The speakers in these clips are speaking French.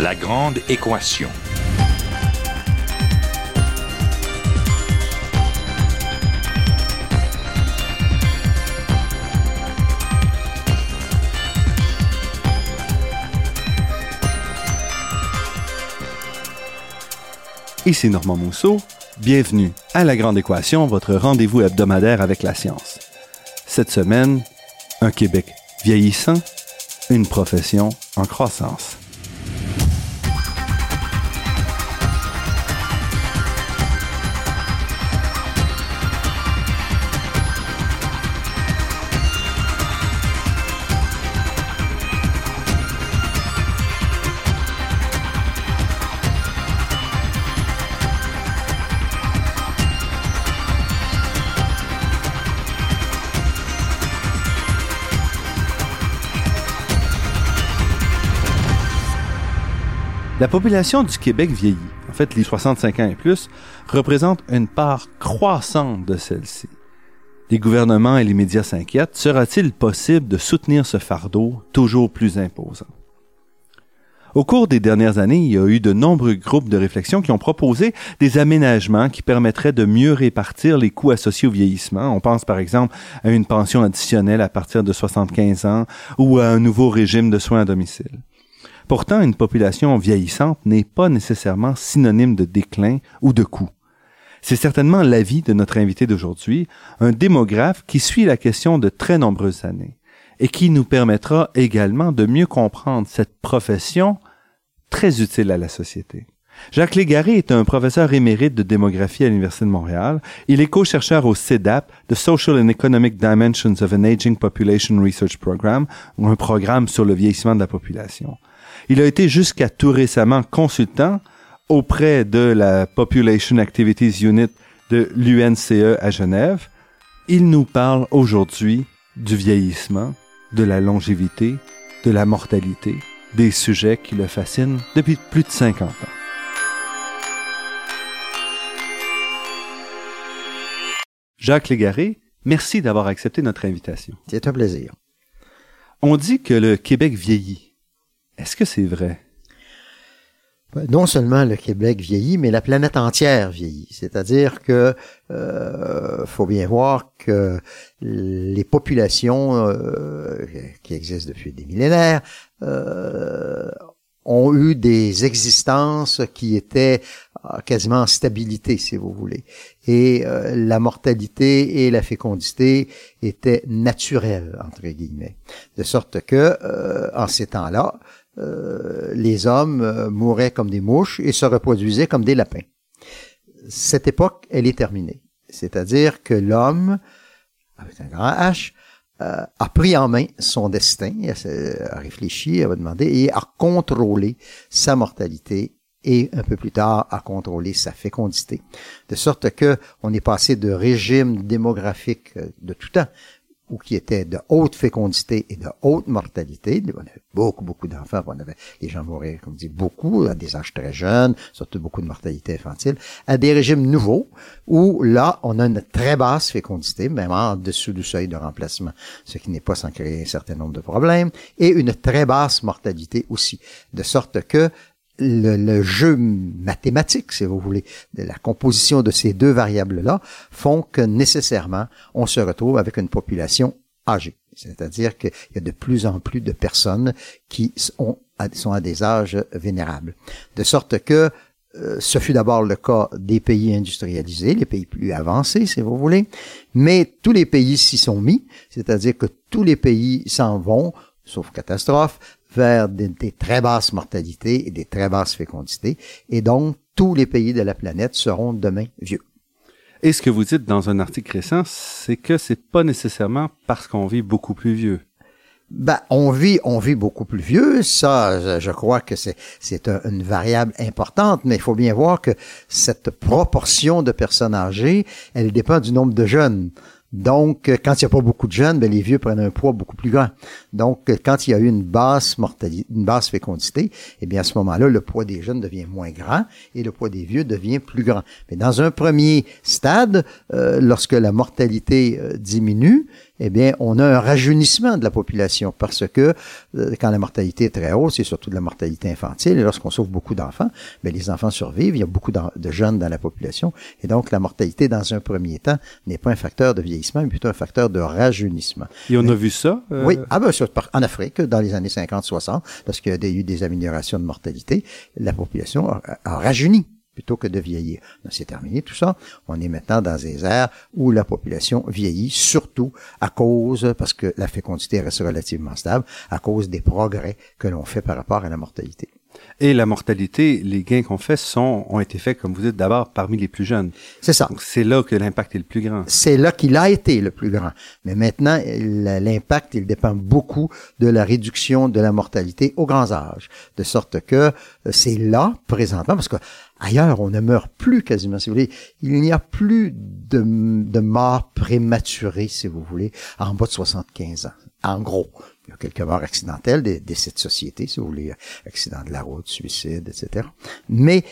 La grande équation. Ici Normand Mousseau. Bienvenue à La Grande Équation, votre rendez-vous hebdomadaire avec la science. Cette semaine, un Québec vieillissant, une profession en croissance. Population du Québec vieillit. En fait, les 65 ans et plus représentent une part croissante de celle-ci. Les gouvernements et les médias s'inquiètent. Sera-t-il possible de soutenir ce fardeau toujours plus imposant? Au cours des dernières années, il y a eu de nombreux groupes de réflexion qui ont proposé des aménagements qui permettraient de mieux répartir les coûts associés au vieillissement. On pense par exemple à une pension additionnelle à partir de 75 ans ou à un nouveau régime de soins à domicile. Pourtant, une population vieillissante n'est pas nécessairement synonyme de déclin ou de coût. C'est certainement l'avis de notre invité d'aujourd'hui, un démographe qui suit la question de très nombreuses années et qui nous permettra également de mieux comprendre cette profession très utile à la société. Jacques Légaré est un professeur émérite de démographie à l'Université de Montréal. Il est co-chercheur au CEDAP, The Social and Economic Dimensions of an Aging Population Research Program, un programme sur le vieillissement de la population. Il a été jusqu'à tout récemment consultant auprès de la Population Activities Unit de l'UNCE à Genève. Il nous parle aujourd'hui du vieillissement, de la longévité, de la mortalité, des sujets qui le fascinent depuis plus de 50 ans. Jacques Légaré, merci d'avoir accepté notre invitation. C'est un plaisir. On dit que le Québec vieillit. Est-ce que c'est vrai? Non seulement le Québec vieillit, mais la planète entière vieillit. C'est-à-dire que euh, faut bien voir que les populations euh, qui existent depuis des millénaires euh, ont eu des existences qui étaient euh, quasiment en stabilité, si vous voulez. Et euh, la mortalité et la fécondité étaient naturelles, entre guillemets. De sorte que, en ces temps-là, les hommes mouraient comme des mouches et se reproduisaient comme des lapins. Cette époque, elle est terminée. C'est-à-dire que l'homme, avec un grand H, a pris en main son destin, a, réfléchi, a demandé et a contrôlé sa mortalité et un peu plus tard à contrôler sa fécondité. De sorte que on est passé de régime démographique de tout temps, ou qui était de haute fécondité et de haute mortalité. On avait beaucoup, beaucoup d'enfants. On avait, les gens mouraient, comme dit, beaucoup, à des âges très jeunes, surtout beaucoup de mortalité infantile, à des régimes nouveaux, où là, on a une très basse fécondité, même en dessous du seuil de remplacement, ce qui n'est pas sans créer un certain nombre de problèmes, et une très basse mortalité aussi. De sorte que le, jeu mathématique, si vous voulez, de la composition de ces deux variables-là, font que nécessairement, on se retrouve avec une population âgée. C'est-à-dire qu'il y a de plus en plus de personnes qui sont à, des âges vénérables. De sorte que euh, ce fut d'abord le cas des pays industrialisés, les pays plus avancés, si vous voulez, mais tous les pays s'y sont mis, c'est-à-dire que tous les pays s'en vont, sauf catastrophe, vers des, très basses mortalités et des très basses fécondités. Et donc, tous les pays de la planète seront demain vieux. Et ce que vous dites dans un article récent, c'est que c'est pas nécessairement parce qu'on vit beaucoup plus vieux. Ben, on vit, on vit beaucoup plus vieux. Ça, je crois que c'est, c'est une variable importante, mais il faut bien voir que cette proportion de personnes âgées, elle dépend du nombre de jeunes. Donc, euh, quand il n'y a pas beaucoup de jeunes, ben, les vieux prennent un poids beaucoup plus grand. Donc, euh, quand il y a eu une basse mortalité, une basse fécondité, eh bien, à ce moment-là, le poids des jeunes devient moins grand et le poids des vieux devient plus grand. Mais dans un premier stade, euh, lorsque la mortalité diminue, eh bien, on a un rajeunissement de la population parce que euh, quand la mortalité est très haute, c'est surtout de la mortalité infantile. Et lorsqu'on sauve beaucoup d'enfants, mais les enfants survivent. Il y a beaucoup de jeunes dans la population. Et donc, la mortalité, dans un premier temps, n'est pas un facteur de vieillissement, mais plutôt un facteur de rajeunissement. Et on a vu ça? Euh, oui. Ah ben, en Afrique, dans les années 50-60, lorsqu'il y a eu des améliorations de mortalité, la population a, a rajeuni plutôt que de vieillir. C'est terminé tout ça. On est maintenant dans des aires où la population vieillit, surtout à cause, parce que la fécondité reste relativement stable, à cause des progrès que l'on fait par rapport à la mortalité. Et la mortalité, les gains qu'on fait sont, ont été faits, comme vous dites, d'abord parmi les plus jeunes. C'est ça. c'est là que l'impact est le plus grand. C'est là qu'il a été le plus grand. Mais maintenant, l'impact, il dépend beaucoup de la réduction de la mortalité aux grands âges. De sorte que euh, c'est là, présentement, parce que ailleurs, on ne meurt plus quasiment, si vous voulez. Il n'y a plus de, de morts prématurées, si vous voulez, en bas de 75 ans. En gros. Il y a quelques morts accidentelles des, de cette société, si vous voulez, accident de la route, suicide, etc. Mais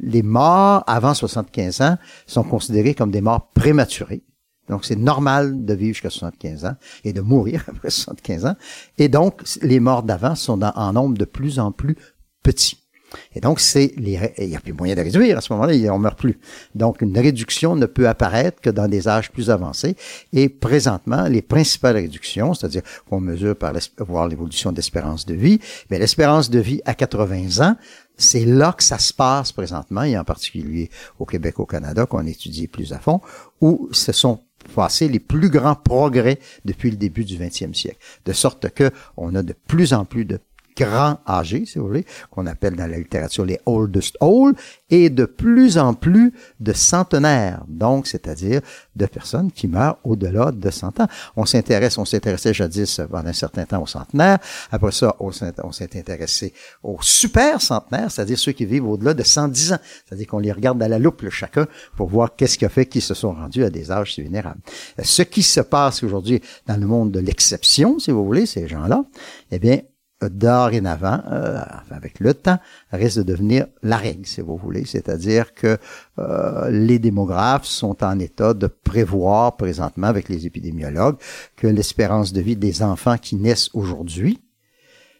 les morts avant 75 ans sont considérés comme des morts prématurées. Donc, c'est normal de vivre jusqu'à 75 ans et de mourir après 75 ans. Et donc, les morts d'avant sont en nombre de plus en plus petits. Et donc, c'est les, il n'y a plus moyen de réduire à ce moment-là, on meurt plus. Donc, une réduction ne peut apparaître que dans des âges plus avancés. Et présentement, les principales réductions, c'est-à-dire qu'on mesure par voir l'évolution d'espérance de vie, mais l'espérance de vie à 80 ans, c'est là que ça se passe présentement, et en particulier au Québec, au Canada, qu'on étudie plus à fond, où ce sont passés les plus grands progrès depuis le début du 20e siècle. De sorte que on a de plus en plus de grands âgés, si vous voulez, qu'on appelle dans la littérature les oldest old, et de plus en plus de centenaires, donc c'est-à-dire de personnes qui meurent au-delà de 100 ans. On s'intéresse, on s'intéressait jadis pendant un certain temps aux centenaires, après ça, on s'est intéressé aux super centenaires, c'est-à-dire ceux qui vivent au-delà de 110 ans, c'est-à-dire qu'on les regarde à la loupe le chacun pour voir qu'est-ce qui a fait qu'ils se sont rendus à des âges si vénérables. Ce qui se passe aujourd'hui dans le monde de l'exception, si vous voulez, ces gens-là, eh bien, dorénavant, euh, avec le temps, risque de devenir la règle, si vous voulez. C'est-à-dire que euh, les démographes sont en état de prévoir présentement avec les épidémiologues que l'espérance de vie des enfants qui naissent aujourd'hui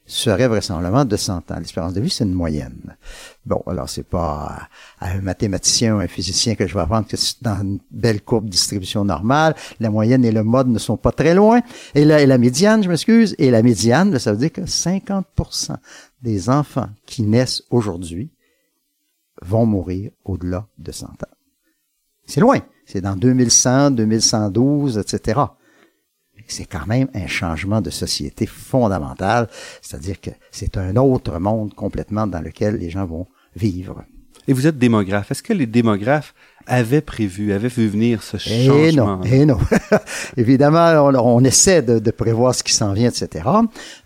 serait vraisemblablement de 100 ans. L'espérance de vie, c'est une moyenne. Bon, alors c'est pas à un mathématicien ou un physicien que je vais apprendre que dans une belle courbe de distribution normale, la moyenne et le mode ne sont pas très loin. Et la, et la médiane, je m'excuse, et la médiane, ça veut dire que 50% des enfants qui naissent aujourd'hui vont mourir au-delà de 100 ans. C'est loin. C'est dans 2100, 2112, etc c'est quand même un changement de société fondamental, c'est-à-dire que c'est un autre monde complètement dans lequel les gens vont vivre. Et vous êtes démographe. Est-ce que les démographes avait prévu, avait vu venir ce changement. Et non, et non. Évidemment, on, on, essaie de, de, prévoir ce qui s'en vient, etc.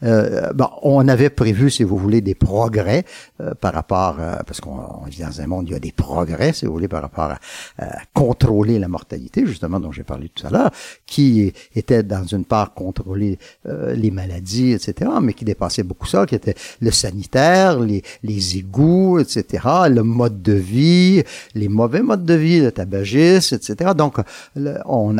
Euh, bon, on avait prévu, si vous voulez, des progrès euh, par rapport, euh, parce qu'on vit dans un monde, il y a des progrès, si vous voulez, par rapport à, contrôler la mortalité, justement, dont j'ai parlé tout à l'heure, qui était dans une part contrôler euh, les maladies, etc., mais qui dépassait beaucoup ça, qui était le sanitaire, les, les égouts, etc., le mode de vie, les mauvais modes de vie le tabagisme, etc. Donc, on,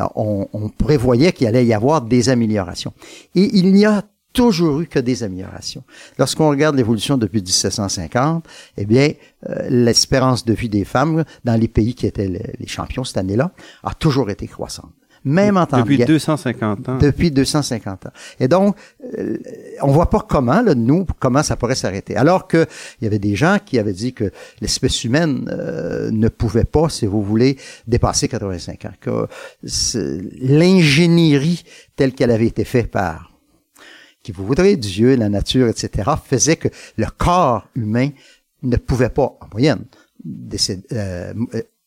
on, prévoyait qu'il allait y avoir des améliorations. Et il n'y a toujours eu que des améliorations. Lorsqu'on regarde l'évolution depuis 1750, eh bien, euh, l'espérance de vie des femmes dans les pays qui étaient les champions cette année-là a toujours été croissante même en temps Depuis 250 ans. Depuis 250 ans. Et donc, euh, on voit pas comment, là, nous, comment ça pourrait s'arrêter. Alors que il y avait des gens qui avaient dit que l'espèce humaine euh, ne pouvait pas, si vous voulez, dépasser 85 ans. Que l'ingénierie telle qu'elle avait été faite par qui vous voudrez, Dieu, la nature, etc., faisait que le corps humain ne pouvait pas, en moyenne, décéder, euh,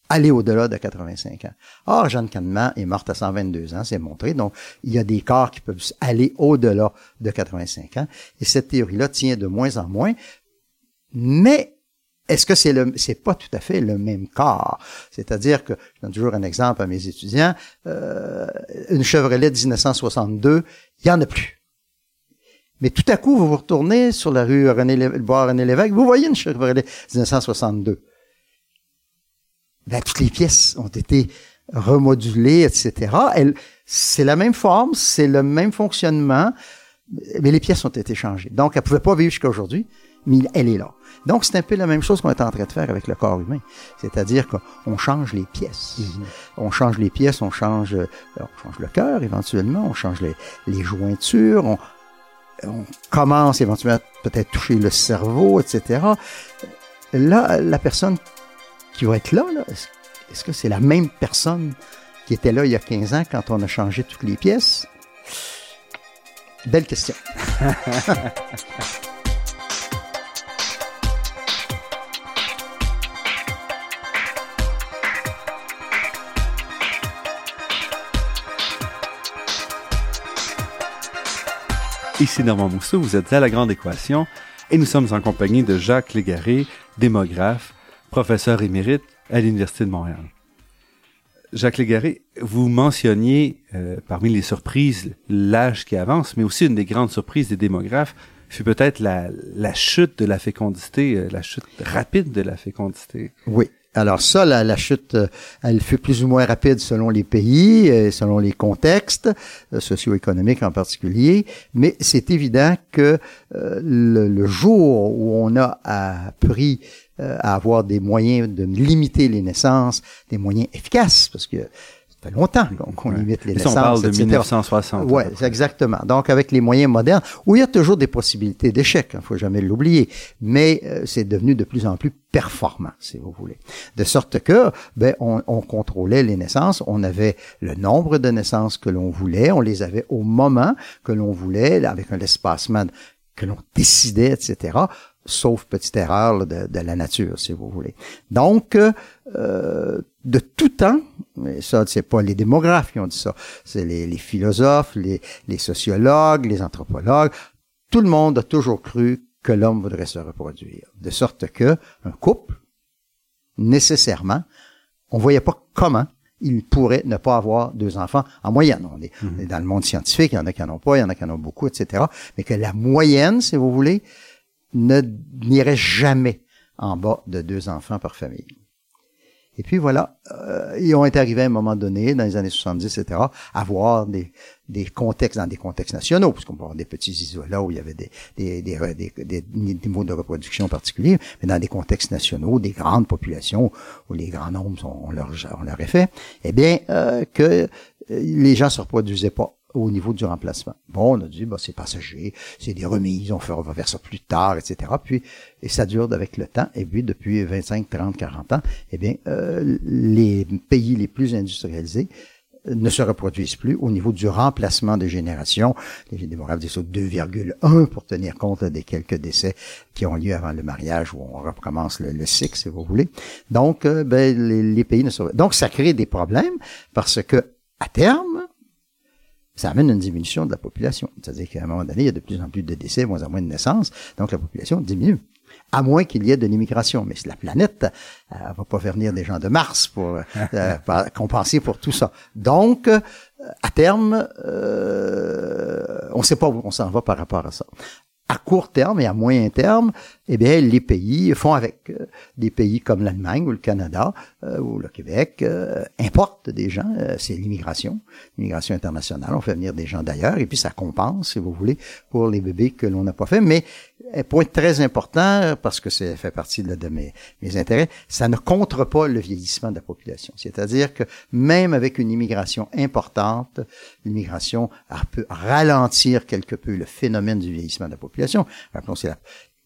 aller au-delà de 85 ans. Or, Jeanne Kahneman est morte à 122 ans, c'est montré. Donc, il y a des corps qui peuvent aller au-delà de 85 ans. Et cette théorie-là tient de moins en moins. Mais est-ce que c'est le, pas tout à fait le même corps? C'est-à-dire que, je donne toujours un exemple à mes étudiants, euh, une Chevrolet 1962, il y en a plus. Mais tout à coup, vous vous retournez sur la rue René, bois René Lévesque, vous voyez une Chevrolet 1962 ben, toutes les pièces ont été remodulée, etc. Elle, c'est la même forme, c'est le même fonctionnement, mais les pièces ont été changées. Donc, elle pouvait pas vivre jusqu'à aujourd'hui, mais elle est là. Donc, c'est un peu la même chose qu'on est en train de faire avec le corps humain. C'est-à-dire qu'on change les pièces. Mhm. On change les pièces, on change, euh, on change le cœur éventuellement, on change les, les jointures, on, on commence éventuellement peut-être toucher le cerveau, etc. Là, la personne qui va être là, là est-ce que c'est la même personne qui était là il y a 15 ans quand on a changé toutes les pièces? Belle question. Ici Normand Mousseau, vous êtes à La Grande Équation et nous sommes en compagnie de Jacques Légaré, démographe, professeur émérite à l'Université de Montréal. Jacques Légaré, vous mentionniez euh, parmi les surprises l'âge qui avance, mais aussi une des grandes surprises des démographes fut peut-être la, la chute de la fécondité, euh, la chute rapide de la fécondité. Oui. Alors ça, la, la chute, euh, elle fut plus ou moins rapide selon les pays, et selon les contextes euh, socio-économiques en particulier, mais c'est évident que euh, le, le jour où on a appris euh, à avoir des moyens de limiter les naissances, des moyens efficaces, parce que ça fait longtemps qu'on Ouais. limite les Ici, naissances. on parle de etc. 1960. Ouais, c'est exactement. Donc, avec les moyens modernes, où il y a toujours des possibilités d'échec, il faut jamais l'oublier, mais euh, c'est devenu de plus en plus performant, si vous voulez. De sorte que, ben, on, on contrôlait les naissances, on avait le nombre de naissances que l'on voulait, on les avait au moment que l'on voulait, avec un espacement que l'on décidait, etc., sauf petite erreur là, de, de la nature, si vous voulez. Donc, euh, de tout temps, mais ça, c'est pas les démographes qui ont dit ça, c'est les, les philosophes, les, les sociologues, les anthropologues, tout le monde a toujours cru que l'homme voudrait se reproduire. De sorte que un couple, nécessairement, on voyait pas comment il pourrait ne pas avoir deux enfants en moyenne. On est, on est dans le monde scientifique, il y en a qui en ont pas, il y en a qui en ont beaucoup, etc. Mais que la moyenne, si vous voulez, ne n'irait jamais en bas de deux enfants par famille. Et puis voilà, euh, ils ont été arrivés à un moment donné, dans les années 70, etc., à voir des, des contextes, dans des contextes nationaux, parce qu'on peut avoir des petits isolats où il y avait des, des, des, des, des, des mots de reproduction particuliers, mais dans des contextes nationaux, des grandes populations où les grands nombres ont, leur, ont leur effet, eh bien, euh, que euh, les gens se reproduisaient pas au niveau du remplacement. Bon, on a dit, bah, c'est passager, c'est des remises, on, fait, va ça plus tard, etc. Puis, et ça dure avec le temps. Et puis, depuis 25, 30, 40 ans, eh bien, euh, les pays les plus industrialisés ne se reproduisent plus au niveau du remplacement des générations. Les démographes disent 2,1 pour tenir compte des quelques décès qui ont lieu avant le mariage où on recommence le, le cycle, si vous voulez. Donc, euh, ben, les, pays ne. Donc, ça crée des problèmes parce que, à terme, ça amène une diminution de la population. C'est-à-dire qu'à un moment donné, il y a de plus en plus de décès, moins en moins de naissances, donc la population diminue. À moins qu'il y ait de l'immigration. Mais la planète euh, va pas faire venir des gens de Mars pour euh, compenser pour tout ça. Donc, euh, à terme, euh, on ne sait pas où on s'en va par rapport à ça à court terme et à moyen terme, eh bien, les pays font avec. Euh, des pays comme l'Allemagne ou le Canada euh, ou le Québec euh, importent des gens. euh, c'est l'immigration, l'immigration internationale. On fait venir des gens d'ailleurs et puis ça compense, si vous voulez, pour les bébés que l'on n'a pas fait. Mais un point très important, parce que ça fait partie de, de mes, mes intérêts, ça ne contre pas le vieillissement de la population. C'est-à-dire que même avec une immigration importante, l'immigration peut ralentir quelque peu le phénomène du vieillissement de la population. La,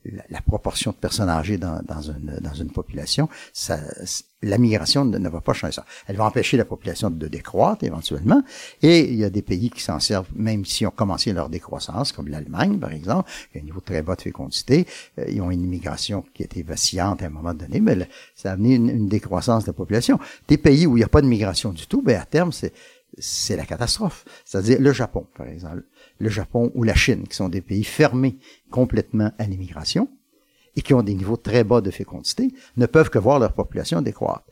la, la, proportion de personnes âgées dans, une, dans une population, ça, la migration ne, va pas changer ça. Elle va empêcher la population de décroître éventuellement. Et il y a des pays qui s'en servent, même si ont commencé leur décroissance, comme l'Allemagne, par exemple, qui a un niveau très bas de fécondité. Euh, ils ont une immigration qui était vacillante à un moment donné, mais ça a amené une, une, décroissance de la population. Des pays où il n'y a pas de migration du tout, ben à terme, c'est c'est la catastrophe. C'est-à-dire le Japon, par exemple. Le Japon ou la Chine, qui sont des pays fermés complètement à l'immigration et qui ont des niveaux très bas de fécondité, ne peuvent que voir leur population décroître.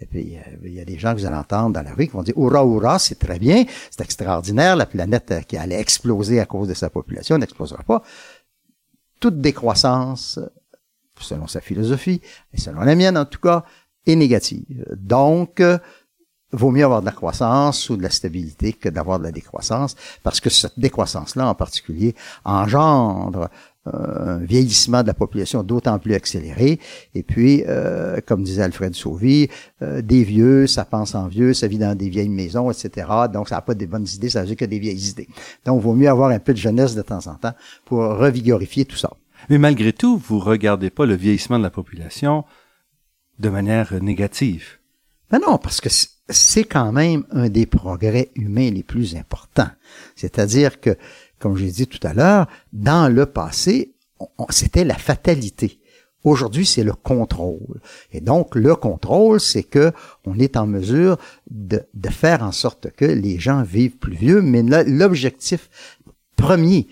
Et puis, il y a des gens que vous allez entendre dans la rue qui vont dire « Hurrah, hurrah, c'est très bien, c'est extraordinaire, la planète qui allait exploser à cause de sa population n'explosera pas. » Toute décroissance, selon sa philosophie, et selon la mienne en tout cas, est négative. Donc, vaut mieux avoir de la croissance ou de la stabilité que d'avoir de la décroissance, parce que cette décroissance-là en particulier engendre euh, un vieillissement de la population d'autant plus accéléré. Et puis, euh, comme disait Alfred Sauvy, euh, des vieux, ça pense en vieux, ça vit dans des vieilles maisons, etc. Donc, ça n'a pas des bonnes idées, ça n'a que des vieilles idées. Donc, il vaut mieux avoir un peu de jeunesse de temps en temps pour revigorifier tout ça. Mais malgré tout, vous regardez pas le vieillissement de la population de manière négative. Ben non, parce que c'est quand même un des progrès humains les plus importants. C'est-à-dire que, comme j'ai dit tout à l'heure, dans le passé, c'était la fatalité. Aujourd'hui, c'est le contrôle. Et donc, le contrôle, c'est que on est en mesure de, de, faire en sorte que les gens vivent plus vieux, mais l'objectif premier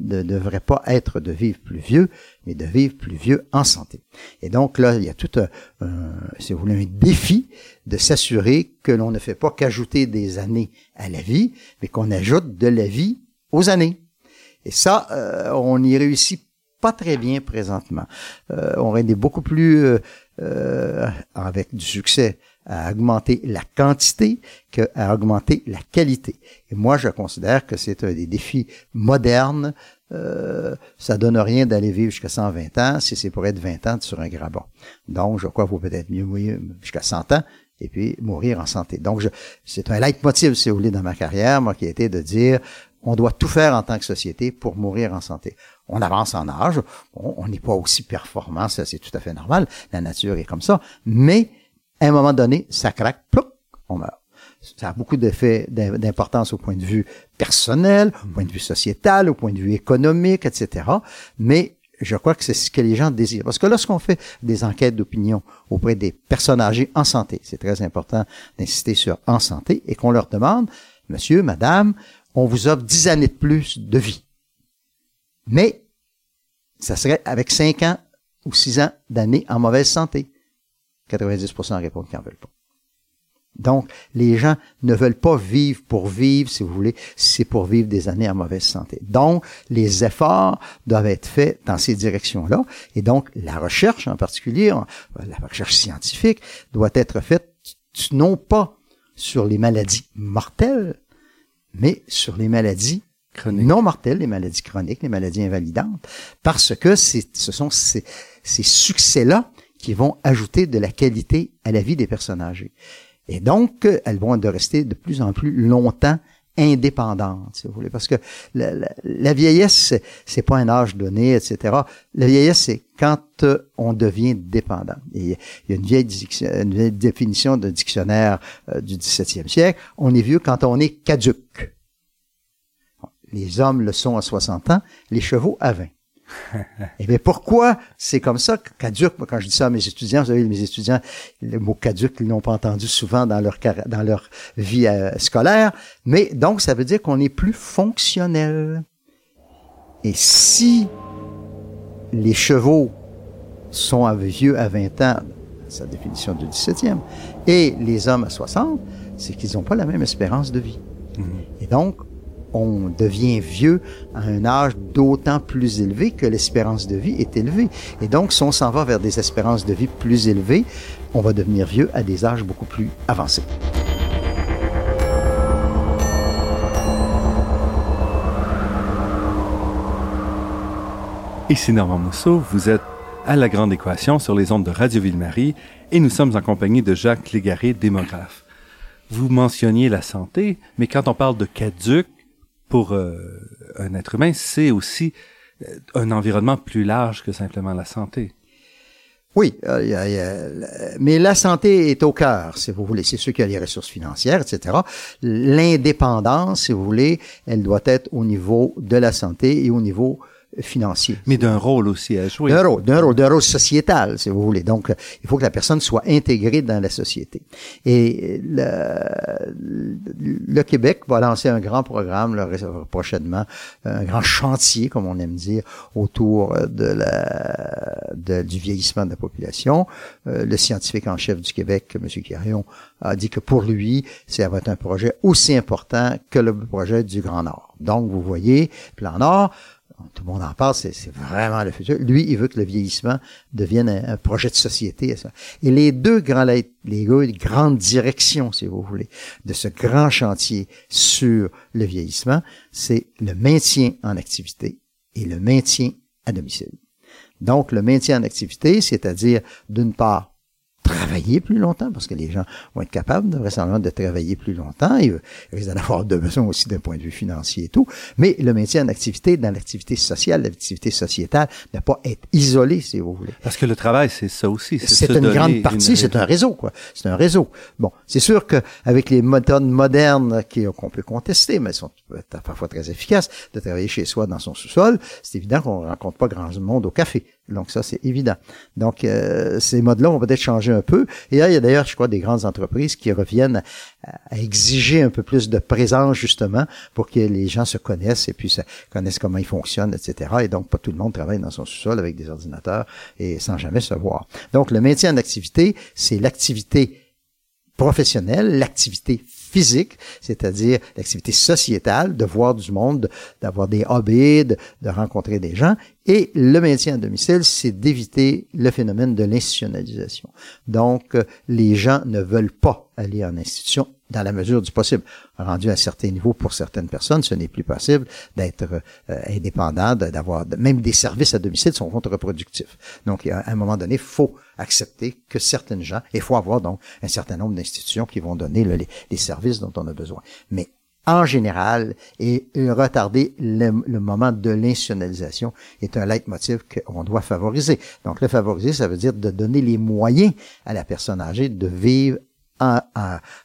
ne devrait pas être de vivre plus vieux, mais de vivre plus vieux en santé. Et donc là, il y a tout un, si vous voulez, un défi de s'assurer que l'on ne fait pas qu'ajouter des années à la vie, mais qu'on ajoute de la vie aux années. Et ça, euh, on y réussit pas très bien présentement. Euh, on est beaucoup plus euh, euh, avec du succès à augmenter la quantité qu'à augmenter la qualité. Et moi, je considère que c'est un des défis modernes. Euh, ça donne rien d'aller vivre jusqu'à 120 ans si c'est pour être 20 ans sur un grabat. Donc, je crois qu'il vaut peut-être mieux mourir jusqu'à 100 ans et puis mourir en santé. Donc, c'est un leitmotiv, si vous voulez, dans ma carrière, moi, qui a été de dire, on doit tout faire en tant que société pour mourir en santé. On avance en âge, on n'est pas aussi performant, ça c'est tout à fait normal, la nature est comme ça, mais à un moment donné, ça craque, plouc, on meurt. Ça a beaucoup d'effets d'importance au point de vue personnel, au point de vue sociétal, au point de vue économique, etc. Mais je crois que c'est ce que les gens désirent. Parce que lorsqu'on fait des enquêtes d'opinion auprès des personnes âgées en santé, c'est très important d'insister sur en santé, et qu'on leur demande, monsieur, madame, on vous offre dix années de plus de vie. Mais, ça serait avec cinq ans ou six ans d'années en mauvaise santé. 90% répondent qu'ils n'en veulent pas. Donc, les gens ne veulent pas vivre pour vivre, si vous voulez, c'est pour vivre des années en mauvaise santé. Donc, les efforts doivent être faits dans ces directions-là. Et donc, la recherche en particulier, la recherche scientifique, doit être faite non pas sur les maladies mortelles, mais sur les maladies non mortelles, les maladies chroniques, les maladies invalidantes, parce que ce sont ces, ces succès-là qui vont ajouter de la qualité à la vie des personnes âgées. Et donc, elles vont de rester de plus en plus longtemps indépendantes, si vous voulez, parce que la, la, vieillesse, c'est pas un âge donné, etc. La vieillesse, c'est quand on devient dépendant. il y a une vieille, une vieille définition de dictionnaire euh, du 17e siècle. On est vieux quand on est caduque. Les hommes le sont à 60 ans, les chevaux à 20. Et eh bien, pourquoi c'est comme ça? Caduc, moi, quand je dis ça à mes étudiants, vous savez, mes étudiants, le mot caduc, ils n'ont pas entendu souvent dans leur, dans leur vie euh, scolaire. Mais donc, ça veut dire qu'on est plus fonctionnel. Et si les chevaux sont à vieux à 20 ans, sa définition du 17e, et les hommes à 60, c'est qu'ils n'ont pas la même espérance de vie. Mm-hmm. Et donc, on devient vieux à un âge d'autant plus élevé que l'espérance de vie est élevée. Et donc, si on s'en va vers des espérances de vie plus élevées, on va devenir vieux à des âges beaucoup plus avancés. Ici Normand Mousseau, vous êtes à La Grande Équation sur les ondes de Radio Ville-Marie et nous sommes en compagnie de Jacques Légaré, démographe. Vous mentionniez la santé, mais quand on parle de caduc, pour euh, un être humain, c'est aussi euh, un environnement plus large que simplement la santé. Oui, euh, mais la santé est au cœur, si vous voulez. C'est sûr qu'il y a les ressources financières, etc. L'indépendance, si vous voulez, elle doit être au niveau de la santé et au niveau financier. Mais d'un rôle aussi à jouer. D'un rôle, d'un rôle, d'un rôle sociétal, si vous voulez. Donc, il faut que la personne soit intégrée dans la société. Et le, le Québec va lancer un grand programme là, prochainement, un grand chantier, comme on aime dire, autour de la, de, du vieillissement de la population. Euh, le scientifique en chef du Québec, M. Quirion, a dit que pour lui, ça va être un projet aussi important que le projet du Grand Nord. Donc, vous voyez, Plan Nord, tout le monde en parle, c'est vraiment le futur. Lui, il veut que le vieillissement devienne un, projet de société. Et les deux grands, les deux grandes directions, si vous voulez, de ce grand chantier sur le vieillissement, c'est le maintien en activité et le maintien à domicile. Donc, le maintien en activité, c'est-à-dire, d'une part, travailler plus longtemps, parce que les gens vont être capables, de, vraisemblablement, de travailler plus longtemps. Ils risquent d'en avoir de besoin aussi d'un point de vue financier et tout. Mais le maintien en activité, dans l'activité sociale, l'activité sociétale, ne pas être isolé, si vous voulez. Parce que le travail, c'est ça aussi. C'est une grande partie, c'est un réseau, quoi. C'est un réseau. Bon, c'est sûr qu'avec les méthodes modernes qu'on peut contester, mais elles sont parfois très efficaces, de travailler chez soi dans son sous-sol, c'est évident qu'on rencontre pas grand monde au café. Donc ça, c'est évident. Donc euh, ces modes-là vont peut-être changer un peu. Et là, il y a d'ailleurs, je crois, des grandes entreprises qui reviennent à, exiger un peu plus de présence justement pour que les gens se connaissent et puis se connaissent comment ils fonctionnent, etc. Et donc pas tout le monde travaille dans son sous-sol avec des ordinateurs et sans jamais se voir. Donc le maintien en activité, c'est l'activité professionnelle, l'activité physique, c'est-à-dire l'activité sociétale, de voir du monde, d'avoir des hobbies, de, rencontrer des gens. Et le maintien à domicile, c'est d'éviter le phénomène de l'institutionnalisation. Donc, euh, les gens ne veulent pas aller en institution dans la mesure du possible. Rendu à un certain niveau pour certaines personnes, ce n'est plus possible d'être euh, indépendant, d'avoir même des services à domicile sont contre-productifs. Donc, à un moment donné, faut accepter que certaines gens, il faut avoir donc un certain nombre d'institutions qui vont donner les, services dont on a besoin. Mais en général, et retarder le, moment de l'institutionnalisation est un leitmotiv qu'on doit favoriser. Donc, le favoriser, ça veut dire de donner les moyens à la personne âgée de vivre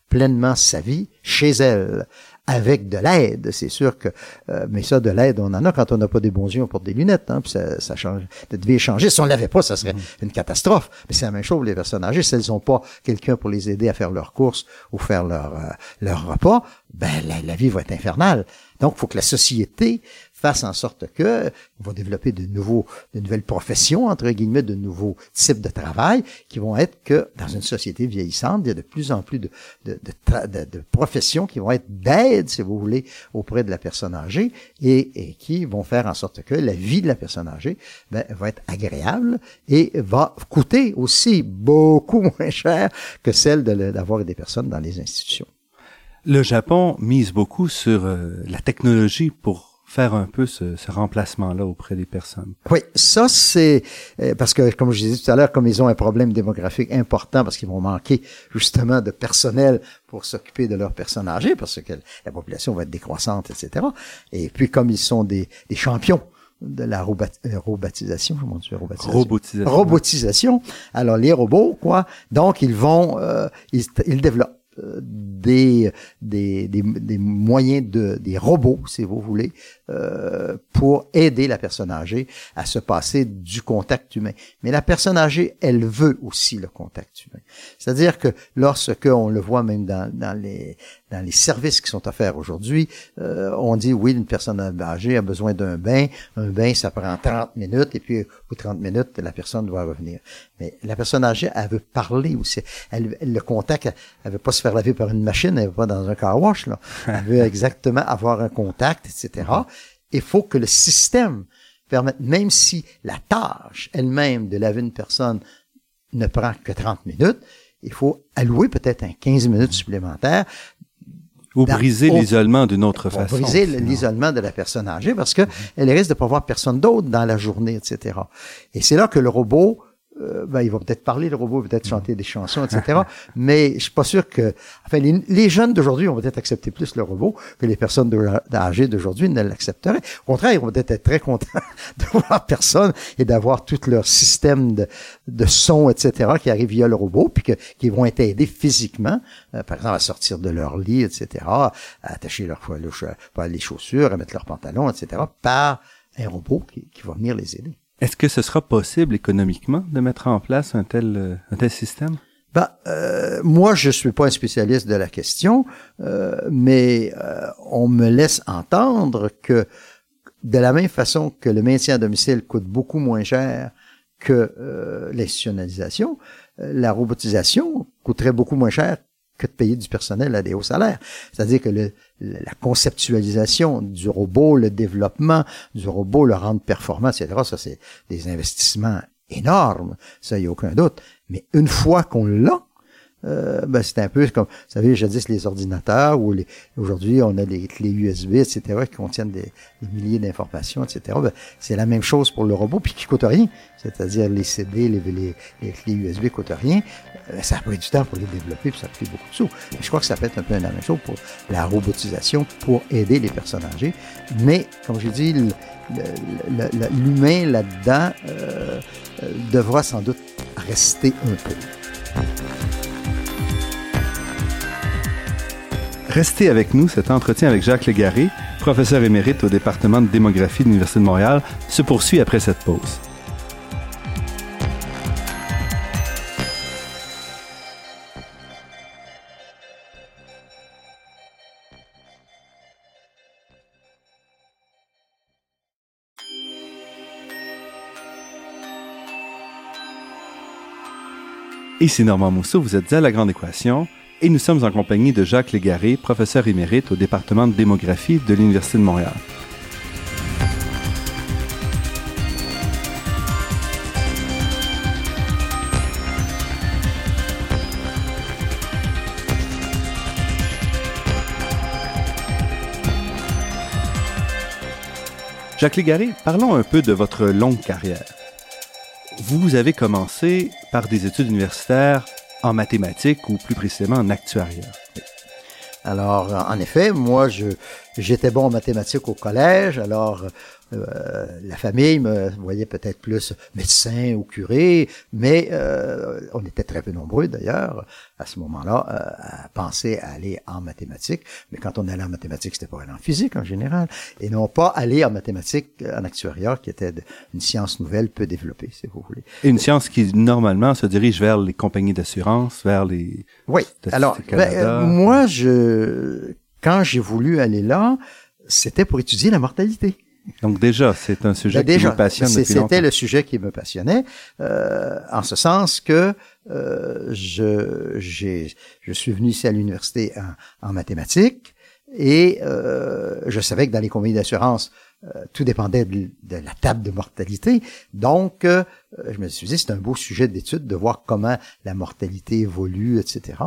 pleinement sa vie chez elle avec de l'aide, c'est sûr que, euh, mais ça, de l'aide, on en a quand on n'a pas des bons yeux, on porte des lunettes, hein, puis ça, ça change, ça devait changer. Si on l'avait pas, ça serait mm-hmm. une catastrophe. Mais c'est la même chose pour les personnes âgées. Si elles n'ont pas quelqu'un pour les aider à faire leurs courses ou faire leur, euh, leur repas, ben la, la, vie va être infernale. Donc, il faut que la société fasse en sorte que on va développer de nouveaux, de nouvelles professions entre guillemets, de nouveaux types de travail qui vont être que dans une société vieillissante, il y a de plus en plus de de, de, de, professions qui vont être d'aide, si vous voulez, auprès de la personne âgée et, et, qui vont faire en sorte que la vie de la personne âgée ben, va être agréable et va coûter aussi beaucoup moins cher que celle d'avoir des personnes dans les institutions. Le Japon mise beaucoup sur euh, la technologie pour faire un peu ce, ce remplacement-là auprès des personnes? Oui, ça c'est euh, parce que comme je disais tout à l'heure, comme ils ont un problème démographique important parce qu'ils vont manquer justement de personnel pour s'occuper de leurs personnes âgées parce que la population va être décroissante, etc. Et puis comme ils sont des, des champions de la euh, robotisation, comment tu robotisation? robotisation. Robotisation. Alors les robots, quoi. Donc ils vont, euh, ils, ils développent des, des, des, des, moyens de des robots, si vous voulez, euh, pour aider la personne âgée à se passer du contact humain. Mais la personne âgée, elle veut aussi le contact humain. C'est-à-dire que lorsque on le voit même dans, dans les dans les services qui sont offerts aujourd'hui, euh, on dit oui, une personne âgée a besoin d'un bain. Un bain, ça prend 30 minutes et puis au 30 minutes, la personne doit revenir. Mais la personne âgée, elle veut parler aussi. Elle, le contact, elle, veut pas se faire laver par une machine, elle veut pas dans un car wash. Là. Elle veut exactement avoir un contact, etc. Il faut que le système permette, même si la tâche elle-même de laver une personne ne prend que 30 minutes, il faut allouer peut-être un 15 minutes supplémentaires ou briser l'isolement d'une autre façon. Briser l'isolement de la personne âgée parce que elle risque de pas voir personne d'autre dans la journée, etc. Et c'est là que le robot euh, ben, il va peut-être parler, le robot, peut-être chanter des chansons, etc. mais je suis pas sûr que... Enfin, les, jeunes d'aujourd'hui vont peut-être accepter plus le robot que les personnes âgées d'aujourd'hui ne l'accepteraient. Au contraire, ils vont peut-être être très contents de voir personne et d'avoir tout leur système de, de son, etc., qui arrive via le robot, puis que, qui vont être aidés physiquement, euh, par exemple, à sortir de leur lit, etc., à attacher leur, les chaussures, à mettre leurs pantalons, etc., par un robot qui, qui va venir les aider. Est-ce que ce sera possible économiquement de mettre en place un tel, euh, un tel système? Ben, euh, moi, je suis pas un spécialiste de la question, euh, mais euh, on me laisse entendre que de la même façon que le maintien à domicile coûte beaucoup moins cher que l'institutionnalisation, la robotisation coûterait beaucoup moins cher que de payer du personnel à des hauts salaires. C'est-à-dire que la conceptualisation du robot, le développement du robot, le rendre performant, etc., ça, c'est des investissements énormes. Ça, il n'y a aucun doute. Mais une fois qu'on l'a, euh, ben, c'est un peu comme, vous savez, jadis les ordinateurs ou les, aujourd'hui on a des clés USB, etc., qui contiennent des, milliers d'informations, etc. Ben, c'est la même chose pour le robot, puis qui coûte rien. C'est-à-dire les CD, les, les, clés USB coûtent rien. Euh, ça a pris du temps pour les développer, puis ça pris beaucoup de sous. je crois que ça peut être un peu la même chose pour la robotisation pour aider les personnes âgées. Mais, comme j'ai dit, l'humain là-dedans euh, devra sans doute rester un peu. Restez avec nous, cet entretien avec Jacques Légaré, professeur émérite au département de démographie de l'Université de Montréal, se poursuit après cette pause. Ici Normand Mousseau, vous êtes à La Grande Équation et nous sommes en compagnie de Jacques Légaré, professeur émérite au département de démographie de l'Université de Montréal. Jacques Légaré, parlons un peu de votre longue carrière. Vous avez commencé par des études universitaires en mathématiques ou plus précisément en actuariat. Alors, en effet, moi, j'étais bon en mathématiques au collège, alors euh, la famille me voyait peut-être plus médecin ou curé, mais euh, on était très peu nombreux d'ailleurs à ce moment-là euh, à penser à aller en mathématiques. Mais quand on allait en mathématiques, c'était pour aller en physique en général, et non pas aller en mathématiques en actuariat, qui était une science nouvelle peu développée, si vous voulez. Une science qui normalement se dirige vers les compagnies d'assurance, vers les. Oui. Alors, ben, moi, je quand j'ai voulu aller là, c'était pour étudier la mortalité. Donc déjà, c'est un sujet ben, qui me passionne depuis C'était le sujet qui me passionnait, euh, en ce sens que euh, je, je suis venu ici à l'université en, en mathématiques et euh, je savais que dans les compagnies d'assurance, euh, tout dépendait de, la table de mortalité. Donc, euh, je me suis dit, c'est un beau sujet d'étude de voir comment la mortalité évolue, etc.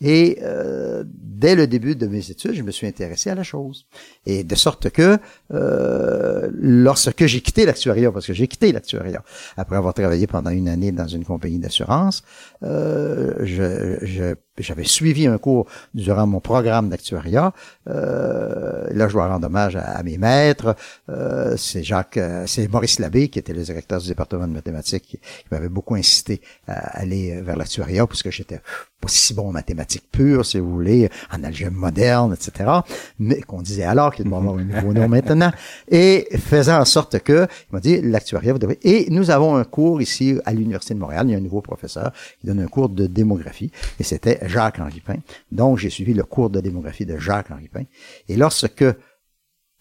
Et euh, dès le début de mes études, je me suis intéressé à la chose. Et de sorte que, lorsque j'ai quitté l'actuariat, parce que j'ai quitté l'actuariat, après avoir travaillé pendant une année dans une compagnie d'assurance, je, je j'avais suivi un cours durant mon programme d'actuariat. Euh, là, je dois rendre hommage à, mes maîtres. Euh, c'est Jacques, euh, c'est Maurice Labbé qui était le directeur du département de mathématiques qui, m'avait beaucoup incité à aller vers l'actuariat parce que j'étais pas si bon en mathématiques pures, si vous voulez, en algèbre moderne, etc. Mais qu'on disait alors qu'il devait avoir un nouveau nom maintenant. Et faisant en sorte que, il m'a dit, l'actuariat, vous devez... Et nous avons un cours ici à l'Université de Montréal. Il y a un nouveau professeur qui donne un cours de démographie. Et c'était Jacques-Henri Pain. Donc, j'ai suivi le cours de démographie de Jacques-Henri Pain. Et lorsque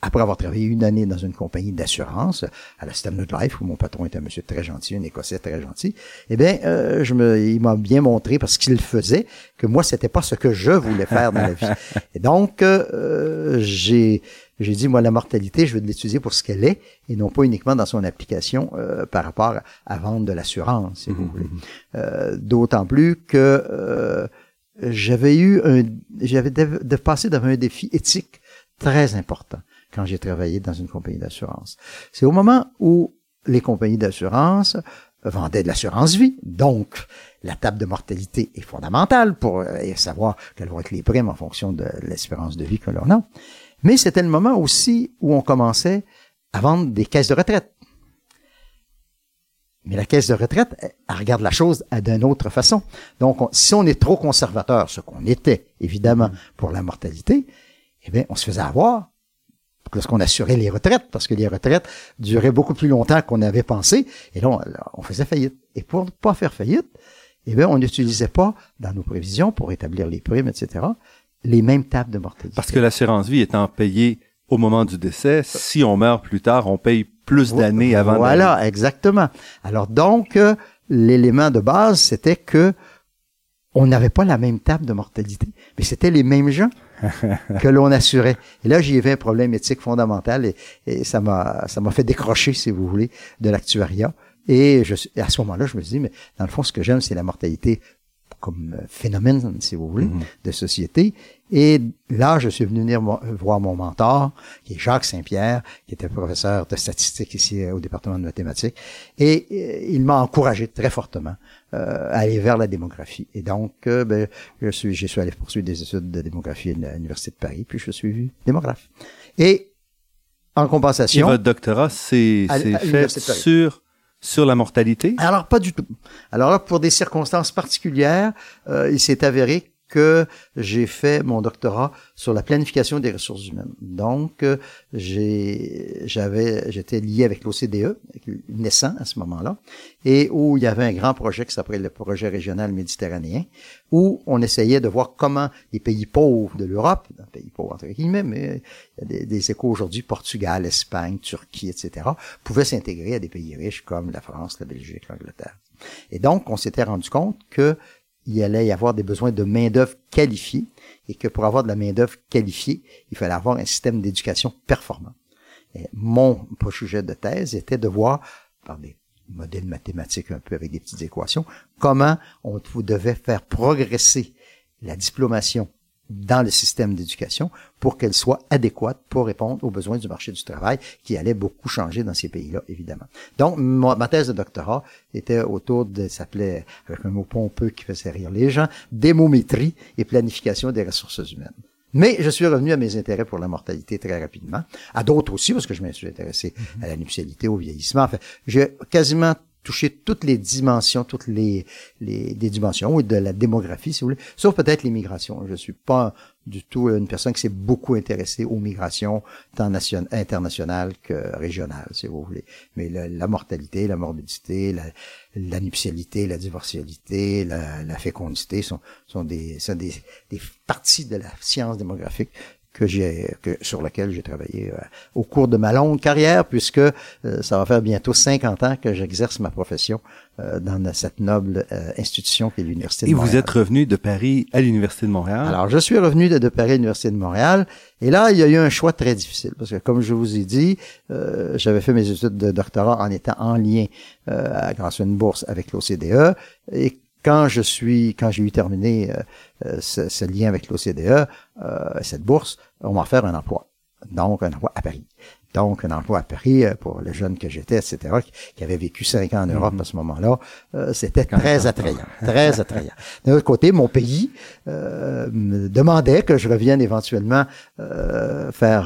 après avoir travaillé une année dans une compagnie d'assurance à la Standard Life, où mon patron était un monsieur très gentil, un Écossais très gentil, eh bien, euh, je me, il m'a bien montré parce qu'il faisait que moi, c'était pas ce que je voulais faire dans la vie. Et donc, euh, j'ai j'ai dit, moi, la mortalité, je veux l'étudier pour ce qu'elle est et non pas uniquement dans son application euh, par rapport à vendre de l'assurance, si vous mmh, voulez. Mmh. D'autant plus que j'avais eu un, j'avais de, de passer devant un défi éthique très important quand j'ai travaillé dans une compagnie d'assurance. C'est au moment où les compagnies d'assurance vendaient de l'assurance vie. Donc, la table de mortalité est fondamentale pour euh, savoir quelles vont être les primes en fonction de l'espérance de vie que l'on a. Mais c'était le moment aussi où on commençait à vendre des caisses de retraite. Mais la caisse de retraite, elle, regarde la chose d'une autre façon. Donc, si on est trop conservateur, ce qu'on était, évidemment, pour la mortalité, eh bien, on se faisait avoir lorsqu'on assurait les retraites, parce que les retraites duraient beaucoup plus longtemps qu'on avait pensé, et là, on, faisait faillite. Et pour ne pas faire faillite, eh bien, on n'utilisait pas, dans nos prévisions, pour établir les primes, etc., les mêmes tables de mortalité. Parce que l'assurance vie étant payée au moment du décès, si on meurt plus tard, on paye plus d'années avant. Voilà, exactement. Alors donc, euh, l'élément de base, c'était que on n'avait pas la même table de mortalité, mais c'était les mêmes gens que l'on assurait. Et là, j'y avais un problème éthique fondamental et, et ça m'a ça m'a fait décrocher, si vous voulez, de l'actuariat. Et je, à ce moment-là, je me suis dit, mais dans le fond, ce que j'aime, c'est la mortalité comme phénomène, si vous voulez, Mhm. de société. Et là, je suis venu venir mo- voir mon mentor, qui est Jacques Saint-Pierre, qui était professeur de statistique ici euh, au département de mathématiques. Et euh, il m'a encouragé très fortement euh, à aller vers la démographie. Et donc, euh, ben, je suis, je suis allé poursuivre des études de démographie à l'Université de Paris, puis je suis démographe. Et en Et compensation... votre doctorat, c'est fait sur, sur la mortalité? Alors, pas du tout. Alors là, pour des circonstances particulières, euh, il s'est avéré que j'ai fait mon doctorat sur la planification des ressources humaines. Donc, euh, j'avais, j'étais lié avec l'OCDE, avec naissant à ce moment-là, et où il y avait un grand projet qui s'appelait le projet régional méditerranéen, où on essayait de voir comment les pays pauvres de l'Europe, pays pauvre entre guillemets, mais il y a des, des échos aujourd'hui, Portugal, Espagne, Turquie, etc., pouvaient s'intégrer à des pays riches comme la France, la Belgique, l'Angleterre. Et donc, on s'était rendu compte que il allait y avoir des besoins de main-d'œuvre qualifiée et que pour avoir de la main-d'œuvre qualifiée, il fallait avoir un système d'éducation performant. Mon sujet de thèse était de voir, par des modèles mathématiques un peu avec des petites équations, comment on devait faire progresser la diplomation dans le système d'éducation pour qu'elle soit adéquate pour répondre aux besoins du marché du travail qui allait beaucoup changer dans ces pays-là, évidemment. Donc, ma, ma thèse de doctorat était autour de, s'appelait, avec un mot pompeux qui faisait rire les gens, démométrie et planification des ressources humaines. Mais je suis revenu à mes intérêts pour la mortalité très rapidement, à d'autres aussi, parce que je me suis intéressé à la nuptialité, au vieillissement. Enfin, j'ai quasiment touché toutes les dimensions, toutes les, les, dimensions oui, de la démographie, si vous voulez, sauf peut-être les migrations. Je suis pas du tout une personne qui s'est beaucoup intéressée aux migrations, tant nation, internationales que régionales, si vous voulez. Mais la, la mortalité, la morbidité, la, la nuptialité, la divorcialité, la, la fécondité sont, sont, des, sont des, des parties de la science démographique que j'ai que sur laquelle j'ai travaillé euh, au cours de ma longue carrière puisque euh, ça va faire bientôt 50 ans que j'exerce ma profession euh, dans cette noble euh, institution qui est l'université de Et Montréal. vous êtes revenu de Paris à l'Université de Montréal. Alors, je suis revenu de, de Paris à l'Université de Montréal. Et là, il y a eu un choix très difficile. Parce que, comme je vous ai dit, euh, j'avais fait mes études de doctorat en étant en lien, euh, grâce à une bourse avec l'OCDE. Et quand je suis, quand j'ai eu terminé euh, euh, ce, ce, lien avec l'OCDE, euh, cette bourse, on m'a offert un emploi. Donc, un emploi à Paris. Donc, un emploi à Paris pour le jeune que j'étais, etc., qui, avait vécu cinq ans en Europe mm -hmm. à ce moment-là, euh, c'était très attrayant, très attrayant. D'un autre côté, mon pays euh, me demandait que je revienne éventuellement euh, faire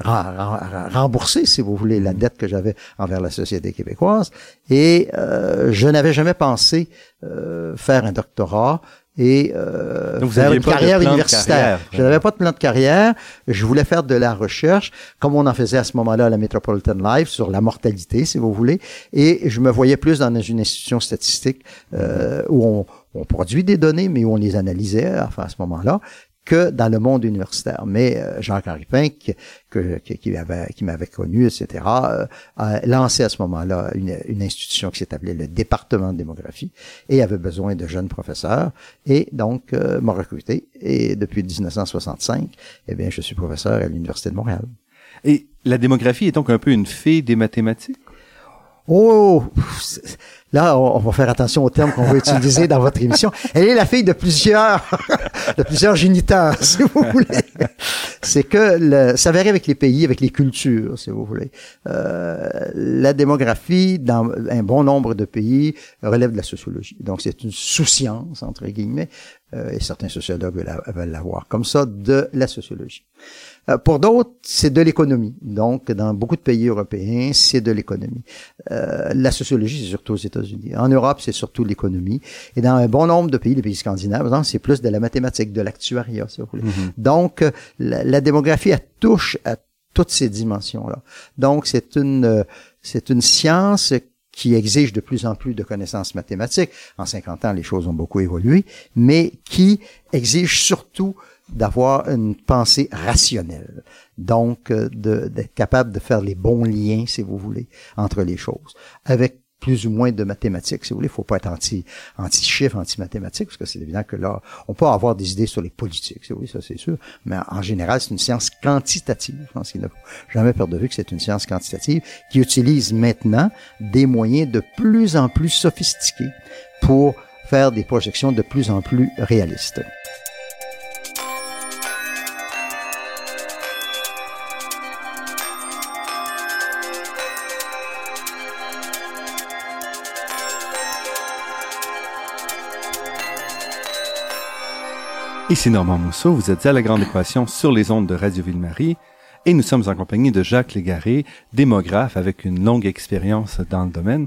rembourser, si vous voulez, la dette que j'avais envers la société québécoise. Et euh, je n'avais jamais pensé euh, faire un doctorat et euh, Donc vous faire une carrière universitaire. carrière, je n'avais pas de plan de carrière. Je voulais faire de la recherche, comme on en faisait à ce moment-là à la Metropolitan Life, sur la mortalité, si vous voulez. Et je me voyais plus dans une institution statistique euh, où on, on produit des données, mais où on les analysait enfin, à ce moment-là que dans le monde universitaire. Mais euh, Jacques-Henri Pin, qui, que, qui, avait, qui m'avait connu, etc., euh, a lancé à ce moment-là une, une, institution qui appelée le département de démographie et avait besoin de jeunes professeurs et donc euh, m'a recruté. Et depuis 1965, eh bien, je suis professeur à l'Université de Montréal. Et la démographie est donc un peu une fée des mathématiques? Oh, là, on va faire attention aux termes qu'on va utiliser dans votre émission. Elle est la fille de plusieurs, de plusieurs géniteurs, si vous voulez. C'est que le, ça varie avec les pays, avec les cultures, si vous voulez. Euh, la démographie, dans un bon nombre de pays, relève de la sociologie. Donc, c'est une sous-science, entre guillemets, euh, et certains sociologues veulent l'avoir comme ça, de la sociologie. Euh, pour d'autres, c'est de l'économie. Donc, dans beaucoup de pays européens, c'est de l'économie. Euh, la sociologie, c'est surtout aux États-Unis. En Europe, c'est surtout l'économie. Et dans un bon nombre de pays, les pays scandinaves, c'est plus de la mathématique, de l'actuariat, si vous voulez. Mm-hmm. Donc, la, la, démographie, elle touche à toutes ces dimensions-là. Donc, c'est une, c'est une science qui exige de plus en plus de connaissances mathématiques. En 50 ans, les choses ont beaucoup évolué, mais qui exige surtout d'avoir une pensée rationnelle. Donc, d'être capable de faire les bons liens, si vous voulez, entre les choses. Avec plus ou moins de mathématiques, si vous voulez. Il faut pas être anti, anti-chiffres, anti-mathématiques, parce que c'est évident que là, on peut avoir des idées sur les politiques, si vous ça c'est sûr. Mais en général, c'est une science quantitative. Je pense qu'il ne faut jamais perdre de vue que c'est une science quantitative qui utilise maintenant des moyens de plus en plus sophistiqués pour faire des projections de plus en plus réalistes. Ici Normand Mousseau, vous êtes à La Grande Équation sur les ondes de Radio Ville-Marie et nous sommes en compagnie de Jacques Légaré, démographe avec une longue expérience dans le domaine.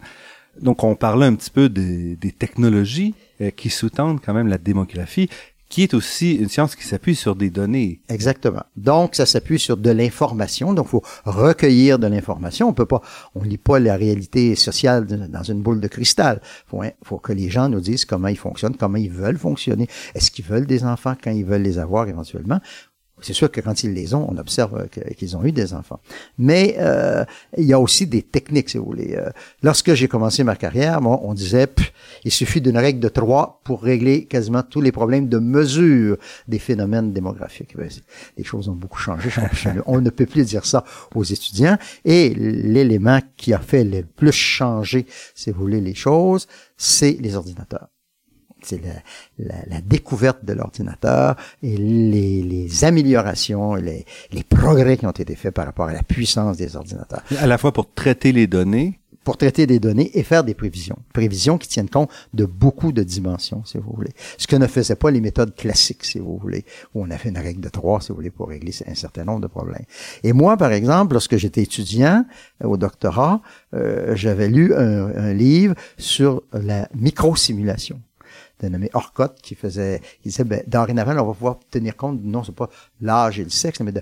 Donc on parlait un petit peu des, technologies euh, qui sous-tendent quand même la démographie qui est aussi une science qui s'appuie sur des données. Exactement. Donc, ça s'appuie sur de l'information. Donc, il faut recueillir de l'information. On peut pas, on lit pas la réalité sociale dans une boule de cristal. Faut, hein, faut que les gens nous disent comment ils fonctionnent, comment ils veulent fonctionner. Est-ce qu'ils veulent des enfants quand ils veulent les avoir éventuellement? C'est sûr que quand ils les ont, on observe qu'ils ont eu des enfants. Mais euh, il y a aussi des techniques, si vous voulez. Euh, lorsque j'ai commencé ma carrière, moi, on disait, il suffit d'une règle de trois pour régler quasiment tous les problèmes de mesure des phénomènes démographiques. Ben, les choses ont beaucoup changé. on ne peut plus dire ça aux étudiants. Et l'élément qui a fait le plus changer, si vous voulez, les choses, c'est les ordinateurs c'est la, la, découverte de l'ordinateur et les, les améliorations, les, les, progrès qui ont été faits par rapport à la puissance des ordinateurs. À la fois pour traiter les données. Pour traiter des données et faire des prévisions. Prévisions qui tiennent compte de beaucoup de dimensions, si vous voulez. Ce que ne faisaient pas les méthodes classiques, si vous voulez, où on a fait une règle de trois, si vous voulez, pour régler un certain nombre de problèmes. Et moi, par exemple, lorsque j'étais étudiant euh, au doctorat, euh, j'avais lu un, un livre sur la microsimulation d'un nommé Orcott qui faisait, qui disait, ben, dorénavant, on va pouvoir tenir compte, non, c'est pas l'âge et le sexe, mais de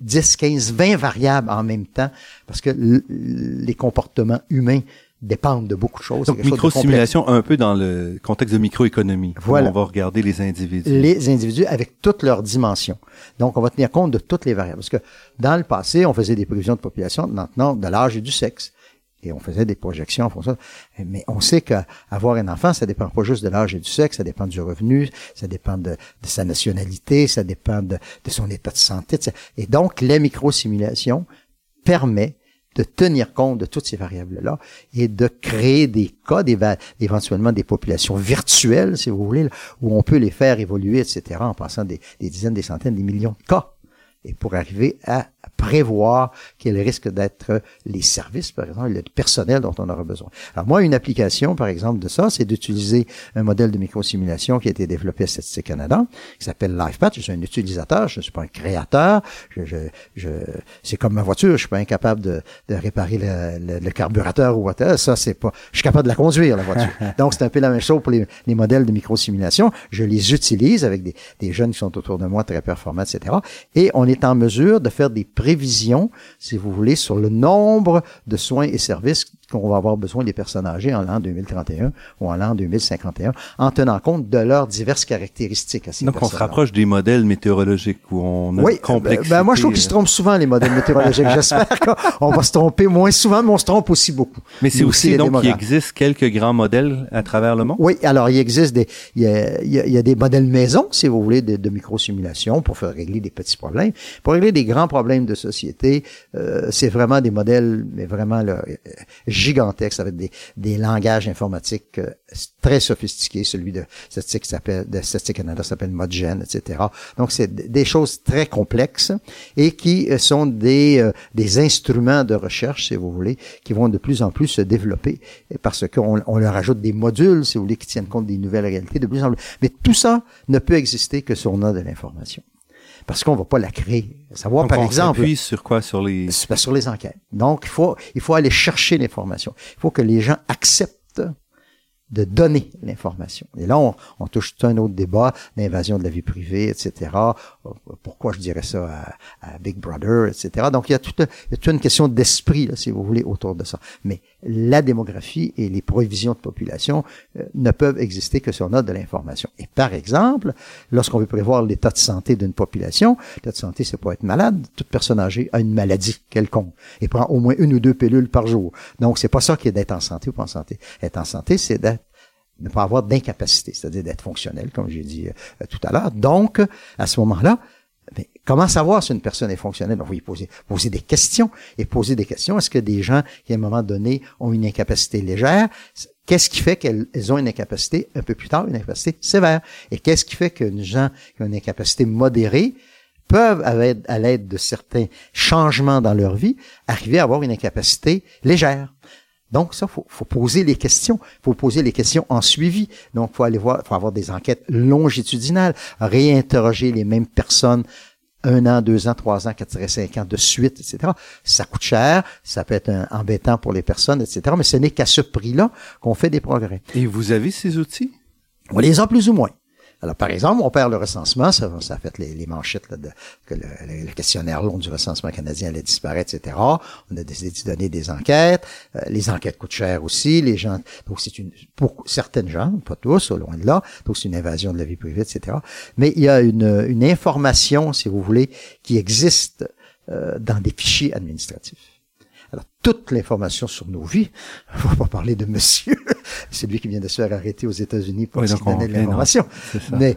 10, 15, 20 variables en même temps, parce que les comportements humains dépendent de beaucoup de choses. Donc, micro-simulation un peu dans le contexte de microéconomie. Voilà. On va regarder les individus. Les individus avec toutes leurs dimensions. Donc, on va tenir compte de toutes les variables. Parce que dans le passé, on faisait des prévisions de population, maintenant, de l'âge et du sexe et on faisait des projections en fonction. Mais on sait qu'avoir un enfant, ça dépend pas juste de l'âge et du sexe, ça dépend du revenu, ça dépend de, sa nationalité, ça dépend de, son état de santé. Et donc, les microsimulations permet de tenir compte de toutes ces variables-là et de créer des cas, éventuellement des populations virtuelles, si vous voulez, où on peut les faire évoluer, etc., en passant des dizaines, des centaines, des millions de cas. Et pour arriver à prévoir quels risquent d'être les services, par exemple, le personnel dont on aura besoin. Alors moi, une application, par exemple, de ça, c'est d'utiliser un modèle de microsimulation qui a été développé à Statistique Canada, qui s'appelle LifePath. Je suis un utilisateur, je ne suis pas un créateur. Je, je, je c'est comme ma voiture, je suis pas incapable de, de réparer le, le, carburateur ou whatever. Ça, c'est pas. Je suis capable de la conduire, la voiture. Donc, c'est un peu la même chose pour les, les modèles de microsimulation. Je les utilise avec des, des jeunes qui sont autour de moi, très performants, etc. Et on est en mesure de faire des prévision, si vous voulez, sur le nombre de soins et services qu'on va avoir besoin des personnes âgées en l'an 2031 ou en l'an 2051, en tenant compte de leurs diverses caractéristiques. À Donc, on se rapproche des modèles météorologiques où on a oui, complexité. Ben, moi, je trouve qu'ils se trompent souvent, les modèles météorologiques. J'espère qu'on va se tromper moins souvent, mais on se trompe aussi beaucoup. Mais c'est aussi, donc, qu'il existe quelques grands modèles à travers le monde? Oui, alors, il existe des, il y a, il y a des modèles maison, si vous voulez, de, de microsimulation pour faire régler des petits problèmes. Pour régler des grands problèmes de société, euh, c'est vraiment des modèles, mais vraiment, là, gigantesque avec des, des langages informatiques euh, très sophistiqués. Celui de Statistique s'appelle de Statistique Canada s'appelle Modgen, etc. Donc c'est des choses très complexes et qui euh, sont des euh, des instruments de recherche, si vous voulez, qui vont de plus en plus se développer parce qu'on on leur ajoute des modules, si vous voulez, qui tiennent compte des nouvelles réalités de plus en plus. Mais tout ça ne peut exister que si on a de l'information parce qu'on va pas la créer. Savoir, par exemple. sur quoi? Sur les. Sur les enquêtes. Donc, il faut, il faut aller chercher l'information. Il faut que les gens acceptent de donner l'information. Et là, on, on, touche tout un autre débat, l'invasion de la vie privée, etc. Pourquoi je dirais ça à, Big Brother, etc. Donc, il y a toute, il y a une question d'esprit, si vous voulez, autour de ça. Mais la démographie et les prévisions de population euh, ne peuvent exister que si on a de l'information. Et par exemple, lorsqu'on veut prévoir l'état de santé d'une population, l'état de santé, c'est pas être malade. Toute personne âgée a une maladie quelconque et prend au moins une ou deux pilules par jour. Donc, c'est pas ça qui est d'être en santé ou pas en santé. Être en santé, c'est d'être ne pas avoir d'incapacité, c'est-à-dire d'être fonctionnel, comme j'ai dit euh, tout à l'heure. Donc, à ce moment-là, ben, comment savoir si une personne est fonctionnelle? On va y poser, poser des questions et poser des questions. Est-ce que des gens qui, à un moment donné, ont une incapacité légère, qu'est-ce qui fait qu'elles ont une incapacité, un peu plus tard, une incapacité sévère? Et qu'est-ce qui fait que les gens qui ont une incapacité modérée peuvent, à l'aide de certains changements dans leur vie, arriver à avoir une incapacité légère? Donc, ça, faut, faut poser les questions. faut poser les questions en suivi. Donc, faut aller voir, faut avoir des enquêtes longitudinales, réinterroger les mêmes personnes un an, deux ans, trois ans, quatre, cinq ans de suite, etc. Ça coûte cher, ça peut être embêtant pour les personnes, etc. Mais ce n'est qu'à ce prix-là qu'on fait des progrès. Et vous avez ces outils? On les a plus ou moins. Alors, par exemple, on perd le recensement, ça, ça fait les, les manchettes là, de, que le, le, questionnaire long du recensement canadien allait disparaître, etc. On a décidé de donner des enquêtes. Euh, les enquêtes coûtent cher aussi. Les gens, donc c'est une, pour certaines gens, pas tous, au loin de là, donc c'est une invasion de la vie privée, etc. Mais il y a une, une information, si vous voulez, qui existe euh, dans des fichiers administratifs. Alors, toute l'information sur nos vies, on va pas parler de monsieur, c'est lui qui vient de se faire arrêter aux États-Unis pour oui, donner de l'information. Mais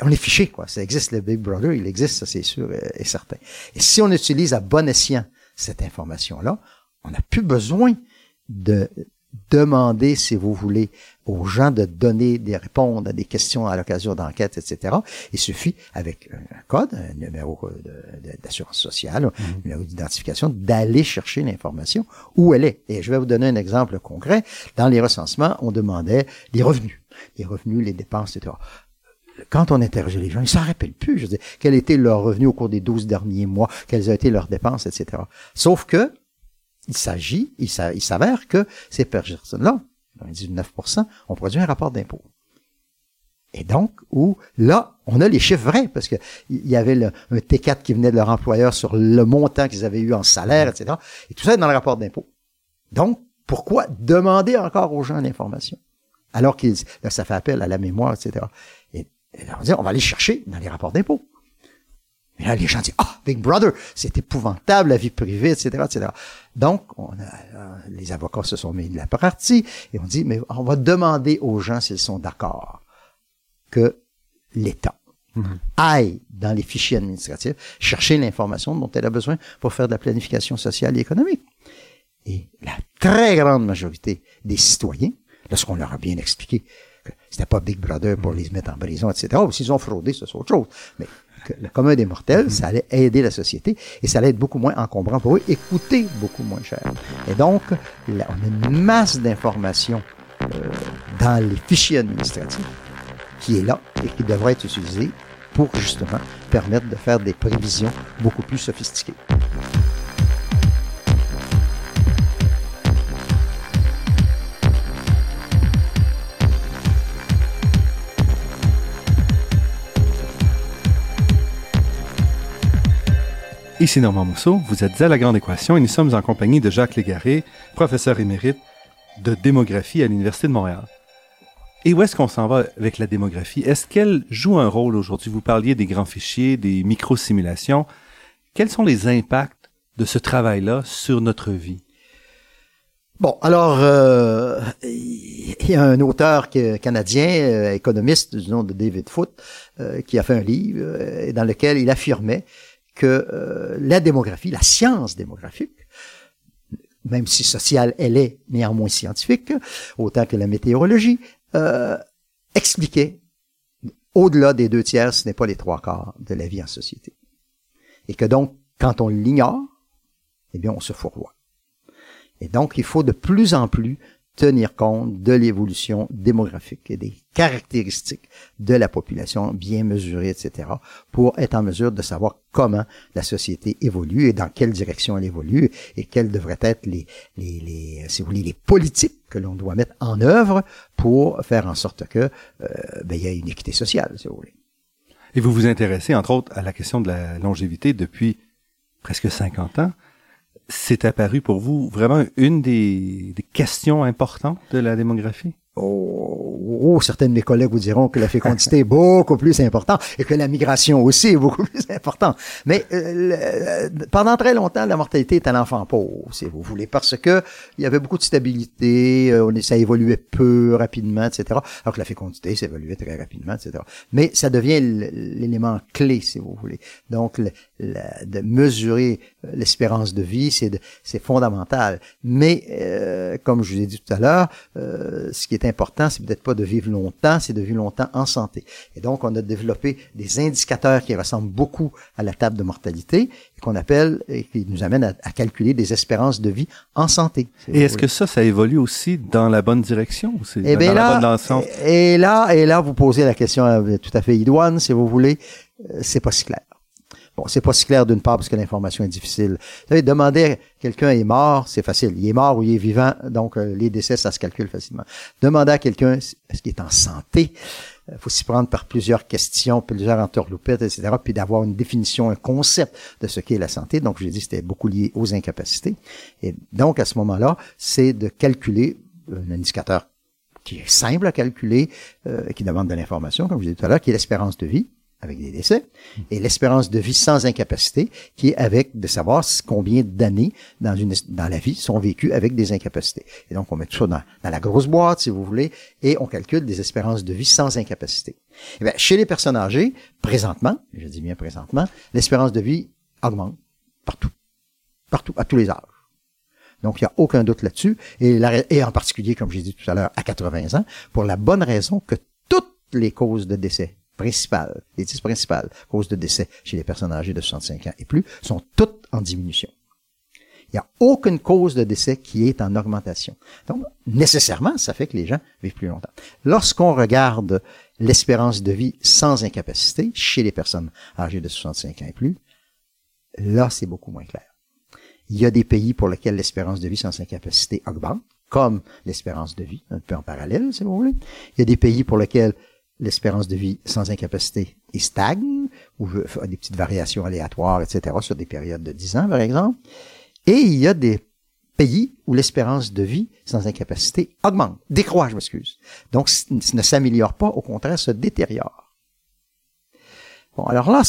on est fiché, quoi. Ça existe, le Big Brother, il existe, ça c'est sûr et certain. Et si on utilise à bon escient cette information-là, on n'a plus besoin de demander, si vous voulez, aux gens de donner, des répondre à des questions à l'occasion d'enquêtes, etc. Il suffit, avec un code, un numéro d'assurance sociale, un mm-hmm. numéro d'identification, d'aller chercher l'information où elle est. Et je vais vous donner un exemple concret. Dans les recensements, on demandait les revenus. Les revenus, les dépenses, etc quand on interrogeait les gens, ils ne s'en rappellent plus. Je veux dire, quel était leur revenu au cours des 12 derniers mois, quelles ont été leurs dépenses, etc. Sauf que, il s'agit, il s'avère que ces personnes-là, 19%, ont produit un rapport d'impôt. Et donc, où là, on a les chiffres vrais, parce qu'il y avait un T4 qui venait de leur employeur sur le montant qu'ils avaient eu en salaire, etc. Et tout ça est dans le rapport d'impôt. Donc, pourquoi demander encore aux gens l'information? Alors que ça fait appel à la mémoire, etc. Et, on on va aller chercher dans les rapports d'impôt. Mais là, les gens disent, ah, Big Brother, c'est épouvantable, la vie privée, etc., etc. Donc, on a, euh, les avocats se sont mis de la partie et on dit, mais on va demander aux gens s'ils sont d'accord que l'État mhm. aille dans les fichiers administratifs chercher l'information dont elle a besoin pour faire de la planification sociale et économique. Et la très grande majorité des citoyens, lorsqu'on leur a bien expliqué que c'était pas Big Brother pour les mettre en prison, etc., ou s'ils ont fraudé, c'est autre chose. Mais le commun des mortels, ça allait aider la société et ça allait être beaucoup moins encombrant pour eux et coûter beaucoup moins cher. Et donc, on a une masse d'informations euh, dans les fichiers administratifs qui est là et qui devrait être utilisé pour justement permettre de faire des prévisions beaucoup plus sophistiquées. Ici Normand Mousseau, vous êtes à La Grande Équation et nous sommes en compagnie de Jacques Légaré, professeur émérite de démographie à l'Université de Montréal. Et où est-ce qu'on s'en va avec la démographie? Est-ce qu'elle joue un rôle aujourd'hui? Vous parliez des grands fichiers, des micro-simulations. Quels sont les impacts de ce travail-là sur notre vie? Bon, alors, euh, il y a un auteur canadien, euh, économiste du nom de David Foote, euh, qui a fait un livre dans lequel il affirmait que euh, la démographie, la science démographique, même si sociale elle est néanmoins scientifique, autant que la météorologie, euh, expliquait au-delà des deux tiers, ce n'est pas les trois quarts de la vie en société. Et que donc, quand on l'ignore, eh bien, on se fourvoie. Et donc, il faut de plus en plus tenir compte de l'évolution démographique et des caractéristiques de la population bien mesurées, etc., pour être en mesure de savoir comment la société évolue et dans quelle direction elle évolue et quelles devraient être les, les, les si vous voulez, les politiques que l'on doit mettre en œuvre pour faire en sorte que euh, ben, il y ait une équité sociale, si vous voulez. Et vous vous intéressez, entre autres, à la question de la longévité depuis presque 50 ans c'est apparu pour vous vraiment une des, questions importantes de la démographie? Oh, oh, certains de mes collègues vous diront que la fécondité est beaucoup plus importante et que la migration aussi est beaucoup plus importante. Mais euh, pendant très longtemps, la mortalité est à l'enfant pauvre, si vous voulez, parce que il y avait beaucoup de stabilité, euh, ça évoluait peu rapidement, etc. Alors que la fécondité, ça évoluait très rapidement, etc. Mais ça devient l'élément clé, si vous voulez. Donc, de mesurer euh, l'espérance de vie, c'est fondamental. Mais, euh, comme je vous ai dit tout à l'heure, euh, ce qui est important, c'est peut-être pas de vivre longtemps, c'est de vivre longtemps en santé. Et donc, on a développé des indicateurs qui ressemblent beaucoup à la table de mortalité, qu'on appelle et qui nous amènent à, calculer des espérances de vie en santé. et est-ce que ça, ça évolue aussi dans la bonne direction ou c'est eh dans, la bonne sens? Et là, et là, vous posez la question tout à fait idoine, si vous voulez, c'est pas si clair. Bon, c'est pas si clair d'une part parce que l'information est difficile. Vous savez, demander quelqu'un est mort, c'est facile. Il est mort ou il est vivant, donc euh, les décès, ça se calcule facilement. Demander à quelqu'un est-ce qu'il est en santé, il euh, faut s'y prendre par plusieurs questions, plusieurs entourloupettes, etc., puis d'avoir une définition, un concept de ce qu'est la santé. Donc, j'ai dit c'était beaucoup lié aux incapacités. Et donc, à ce moment-là, c'est de calculer un indicateur qui est simple à calculer, euh, qui demande de l'information, comme je disais tout à l'heure, qui est l'espérance de vie avec des décès, et l'espérance de vie sans incapacité, qui est avec de savoir combien d'années dans dans la vie sont vécues avec des incapacités. Et donc on met tout ça dans, dans la grosse boîte, si vous voulez, et on calcule des espérances de vie sans incapacité. Et eh bien, chez les personnes âgées, présentement, je dis bien présentement, l'espérance de vie augmente partout, partout, à tous les âges. Donc, il n'y a aucun doute là-dessus, et, et en particulier, comme j'ai dit tout à l'heure, à 80 ans, pour la bonne raison que toutes les causes de décès principales, les dix principales causes de décès chez les personnes âgées de 65 ans et plus sont toutes en diminution. Il n'y a aucune cause de décès qui est en augmentation. Donc, nécessairement, ça fait que les gens vivent plus longtemps. Lorsqu'on regarde l'espérance de vie sans incapacité chez les personnes âgées de 65 ans et plus, là, c'est beaucoup moins clair. Il y a des pays pour lesquels l'espérance de vie sans incapacité augmente, comme l'espérance de vie, un peu en parallèle, si vous voulez. Il y a des pays pour lesquels l'espérance de vie sans incapacité est stagne, ou a des petites variations aléatoires, etc., sur des périodes de 10 ans, par exemple. Et il y a des pays où l'espérance de vie sans incapacité augmente, décroît, je m'excuse. Donc, ne s'améliore pas, au contraire, se détériore. Bon, alors là,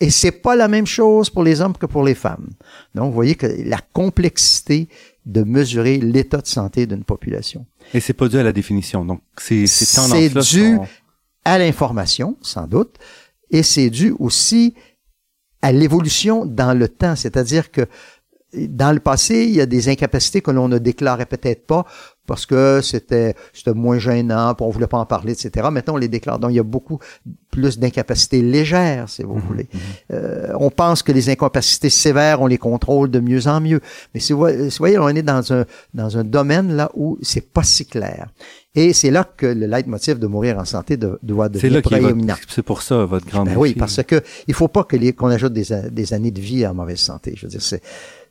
et c'est pas la même chose pour les hommes que pour les femmes. Donc, vous voyez que la complexité de mesurer l'état de santé d'une population. Et c'est pas dû à la définition. Donc, c'est C'est dû à l'information, sans doute, et c'est dû aussi à l'évolution dans le temps, c'est-à-dire que dans le passé, il y a des incapacités que l'on ne déclarait peut-être pas parce que c'était c'était moins gênant, on voulait pas en parler, etc. Maintenant, on les déclare. Donc, il y a beaucoup plus d'incapacités légères, si vous mhm, voulez. Mhm. Euh, on pense que les incapacités sévères, on les contrôle de mieux en mieux. Mais si vous, voyez, on est dans un dans un domaine là où c'est pas si clair. Et c'est là que le leitmotiv de mourir en santé doit devenir prééminent. C'est pour ça votre grande ben Oui, parce que il faut pas que qu'on ajoute des, des années de vie en mauvaise santé. Je veux dire, c'est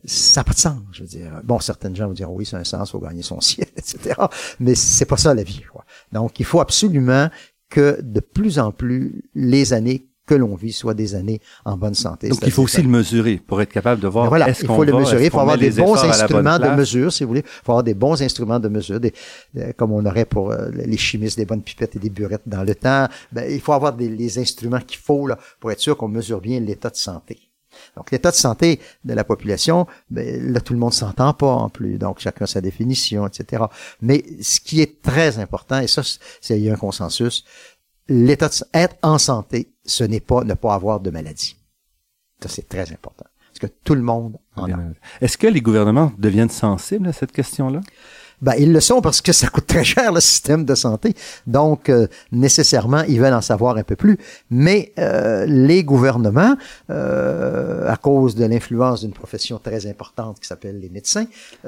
ça n'a pas de sens. Je veux dire, bon, certaines gens vont dire oui, c'est un sens, faut gagner son ciel, etc. Mais c'est pas ça la vie. Quoi. Donc, il faut absolument que de plus en plus les années que l'on vit soient des années en bonne santé. Donc il faut aussi le mesurer pour être capable de voir voilà, Il faut le mesurer, il faut avoir des bons instruments de mesure, si vous voulez. Il faut avoir des bons instruments de mesure, des, euh, comme on aurait pour euh, les chimistes des bonnes pipettes et des burettes dans le temps. Ben, il faut avoir des, les instruments qu'il faut là, pour être sûr qu'on mesure bien l'état de santé. Donc l'état de santé de la population, ben, là tout le monde s'entend pas en plus, donc chacun sa définition, etc. Mais ce qui est très important, et ça, c'est un consensus, l'état de être en santé, ce n'est pas ne pas avoir de maladie. Ça, c'est très important. Parce que tout le monde en a. Est-ce que les gouvernements deviennent sensibles à cette question-là? Ben, ils le sont parce que ça coûte très cher, le système de santé. Donc, euh, nécessairement, ils veulent en savoir un peu plus. Mais euh, les gouvernements, euh, à cause de l'influence d'une profession très importante qui s'appelle les médecins,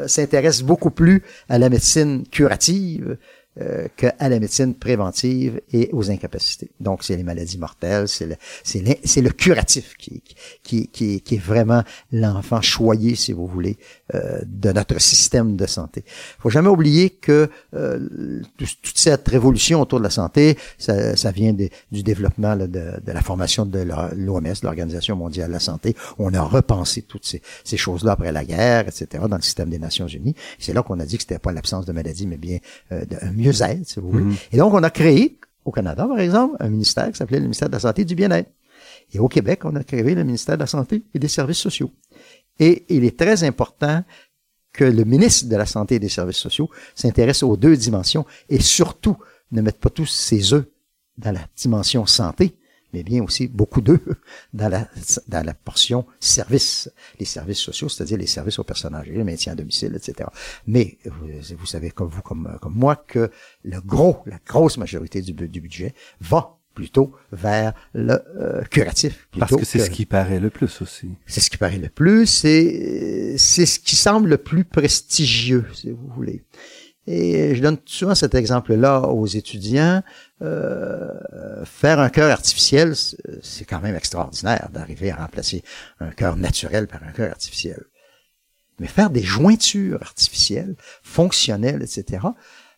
s'intéressent beaucoup plus à la médecine curative, euh, qu'à la médecine préventive et aux incapacités. Donc, c'est les maladies mortelles, c'est le, curatif qui, est vraiment l'enfant choyé, si vous voulez, euh, de notre système de santé. faut jamais oublier que euh, toute cette révolution autour de la santé, ça, vient du développement de, de, la formation de l'OMS, l'Organisation mondiale de la santé. On a repensé toutes ces, choses-là après la guerre, etc., dans le système des Nations unies. C'est là qu'on a dit que c'était pas l'absence de maladies, mais bien euh, si vous voulez. Mm-hmm. Et donc, on a créé, au Canada, par exemple, un ministère qui s'appelait le ministère de la Santé et du Bien-être. Et au Québec, on a créé le ministère de la Santé et des Services sociaux. Et il est très important que le ministre de la Santé et des Services sociaux s'intéresse aux deux dimensions et surtout ne mette pas tous ses œufs dans la dimension santé, mais bien aussi beaucoup d'œufs dans la, dans la portion services, les services sociaux, c'est-à-dire les services aux personnes âgées, le maintien à domicile, etc. Mais vous, savez comme vous, comme, comme moi, que le gros, la grosse majorité du, du budget va plutôt vers le euh, curatif. Parce que c'est ce qui paraît le plus aussi. C'est ce qui paraît le plus, c'est c'est ce qui semble le plus prestigieux, si vous voulez. Et je donne souvent cet exemple-là aux étudiants. Euh, faire un cœur artificiel, c'est quand même extraordinaire d'arriver à remplacer un cœur naturel par un cœur artificiel. Mais faire des jointures artificielles, fonctionnelles, etc.,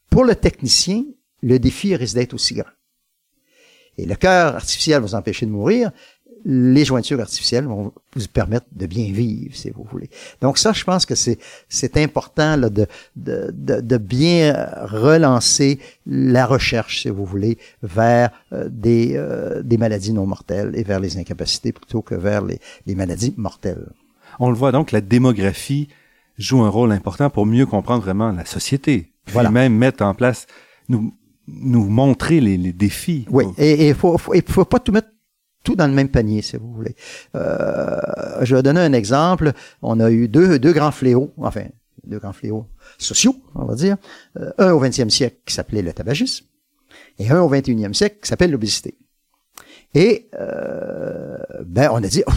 pour le technicien, le défi risque d'être aussi grand. Et le cœur artificiel va vous empêcher de mourir. Les jointures artificielles vont vous permettre de bien vivre, si vous voulez. Donc ça, je pense que c'est c'est important là, de, de, de, bien relancer la recherche, si vous voulez, vers euh, des, euh, des maladies non mortelles et vers les incapacités plutôt que vers les, les maladies mortelles. On le voit donc, la démographie joue un rôle important pour mieux comprendre vraiment la société, puis voilà. même mettre en place, nous nous montrer les, les défis. Oui, et il faut, faut, faut pas tout mettre tout dans le même panier, si vous voulez. Euh, je vais donner un exemple. On a eu deux, deux grands fléaux, enfin, deux grands fléaux sociaux, on va dire. Euh, un au 20e siècle qui s'appelait le tabagisme et un au 21e siècle qui s'appelle l'obésité. Et euh, ben on a dit, oh,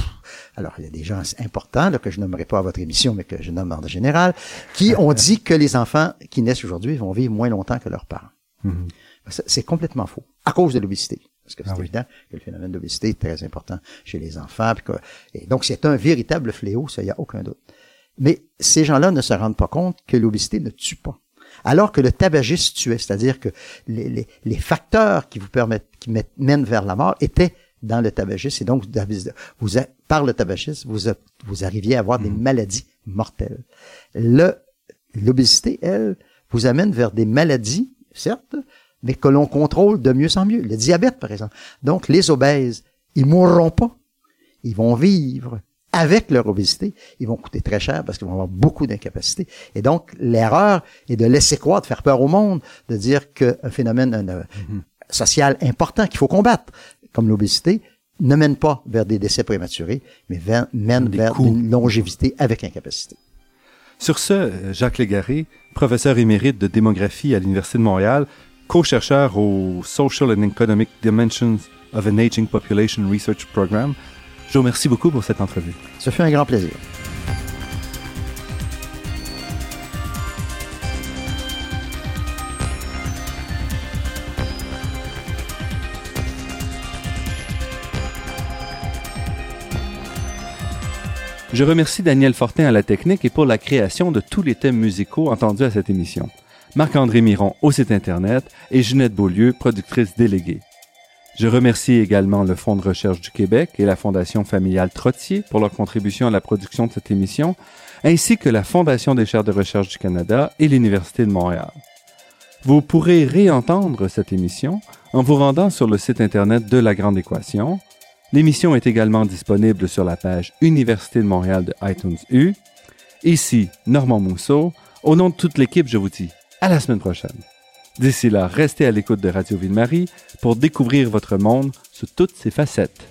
alors il y a des gens importants là, que je nommerai pas à votre émission, mais que je nomme en général, qui ont dit que les enfants qui naissent aujourd'hui vont vivre moins longtemps que leurs parents. Mhm. C'est complètement faux, à cause de l'obésité. Parce que c'est ah évident que le phénomène d'obésité est très important chez les enfants. et donc, c'est un véritable fléau, ça, il n'y a aucun doute. Mais ces gens-là ne se rendent pas compte que l'obésité ne tue pas. Alors que le tabagisme tuait, c'est-à-dire que les, les, facteurs qui vous permettent, qui mènent vers la mort étaient dans le tabagisme. Et donc, vous, par le tabagisme, vous, vous arriviez à avoir des mhm. maladies mortelles. L'obésité, elle, vous amène vers des maladies certes, mais que l'on contrôle de mieux en mieux. Le diabète, par exemple. Donc, les obèses, ils mourront pas. Ils vont vivre avec leur obésité. Ils vont coûter très cher parce qu'ils vont avoir beaucoup d'incapacités. Et donc, l'erreur est de laisser croire, de faire peur au monde, de dire qu'un phénomène mm-hmm. social important qu'il faut combattre, comme l'obésité, ne mène pas vers des décès prématurés, mais mène vers une longévité avec incapacité. Sur ce, Jacques Légaré, professeur émérite de démographie à l'Université de Montréal, co-chercheur au Social and Economic Dimensions of an Aging Population Research Program, je vous remercie beaucoup pour cette entrevue. Ça fait un grand plaisir. Je remercie Daniel Fortin à la technique et pour la création de tous les thèmes musicaux entendus à cette émission. Marc-André Miron au site Internet et Jeanette Beaulieu, productrice déléguée. Je remercie également le Fonds de recherche du Québec et la Fondation familiale Trottier pour leur contribution à la production de cette émission, ainsi que la Fondation des chaires de recherche du Canada et l'Université de Montréal. Vous pourrez réentendre cette émission en vous rendant sur le site Internet de La Grande Équation, L'émission est également disponible sur la page Université de Montréal de iTunes U. Ici, Normand Mousseau. Au nom de toute l'équipe, je vous dis à la semaine prochaine. D'ici là, restez à l'écoute de Radio Ville-Marie pour découvrir votre monde sous toutes ses facettes.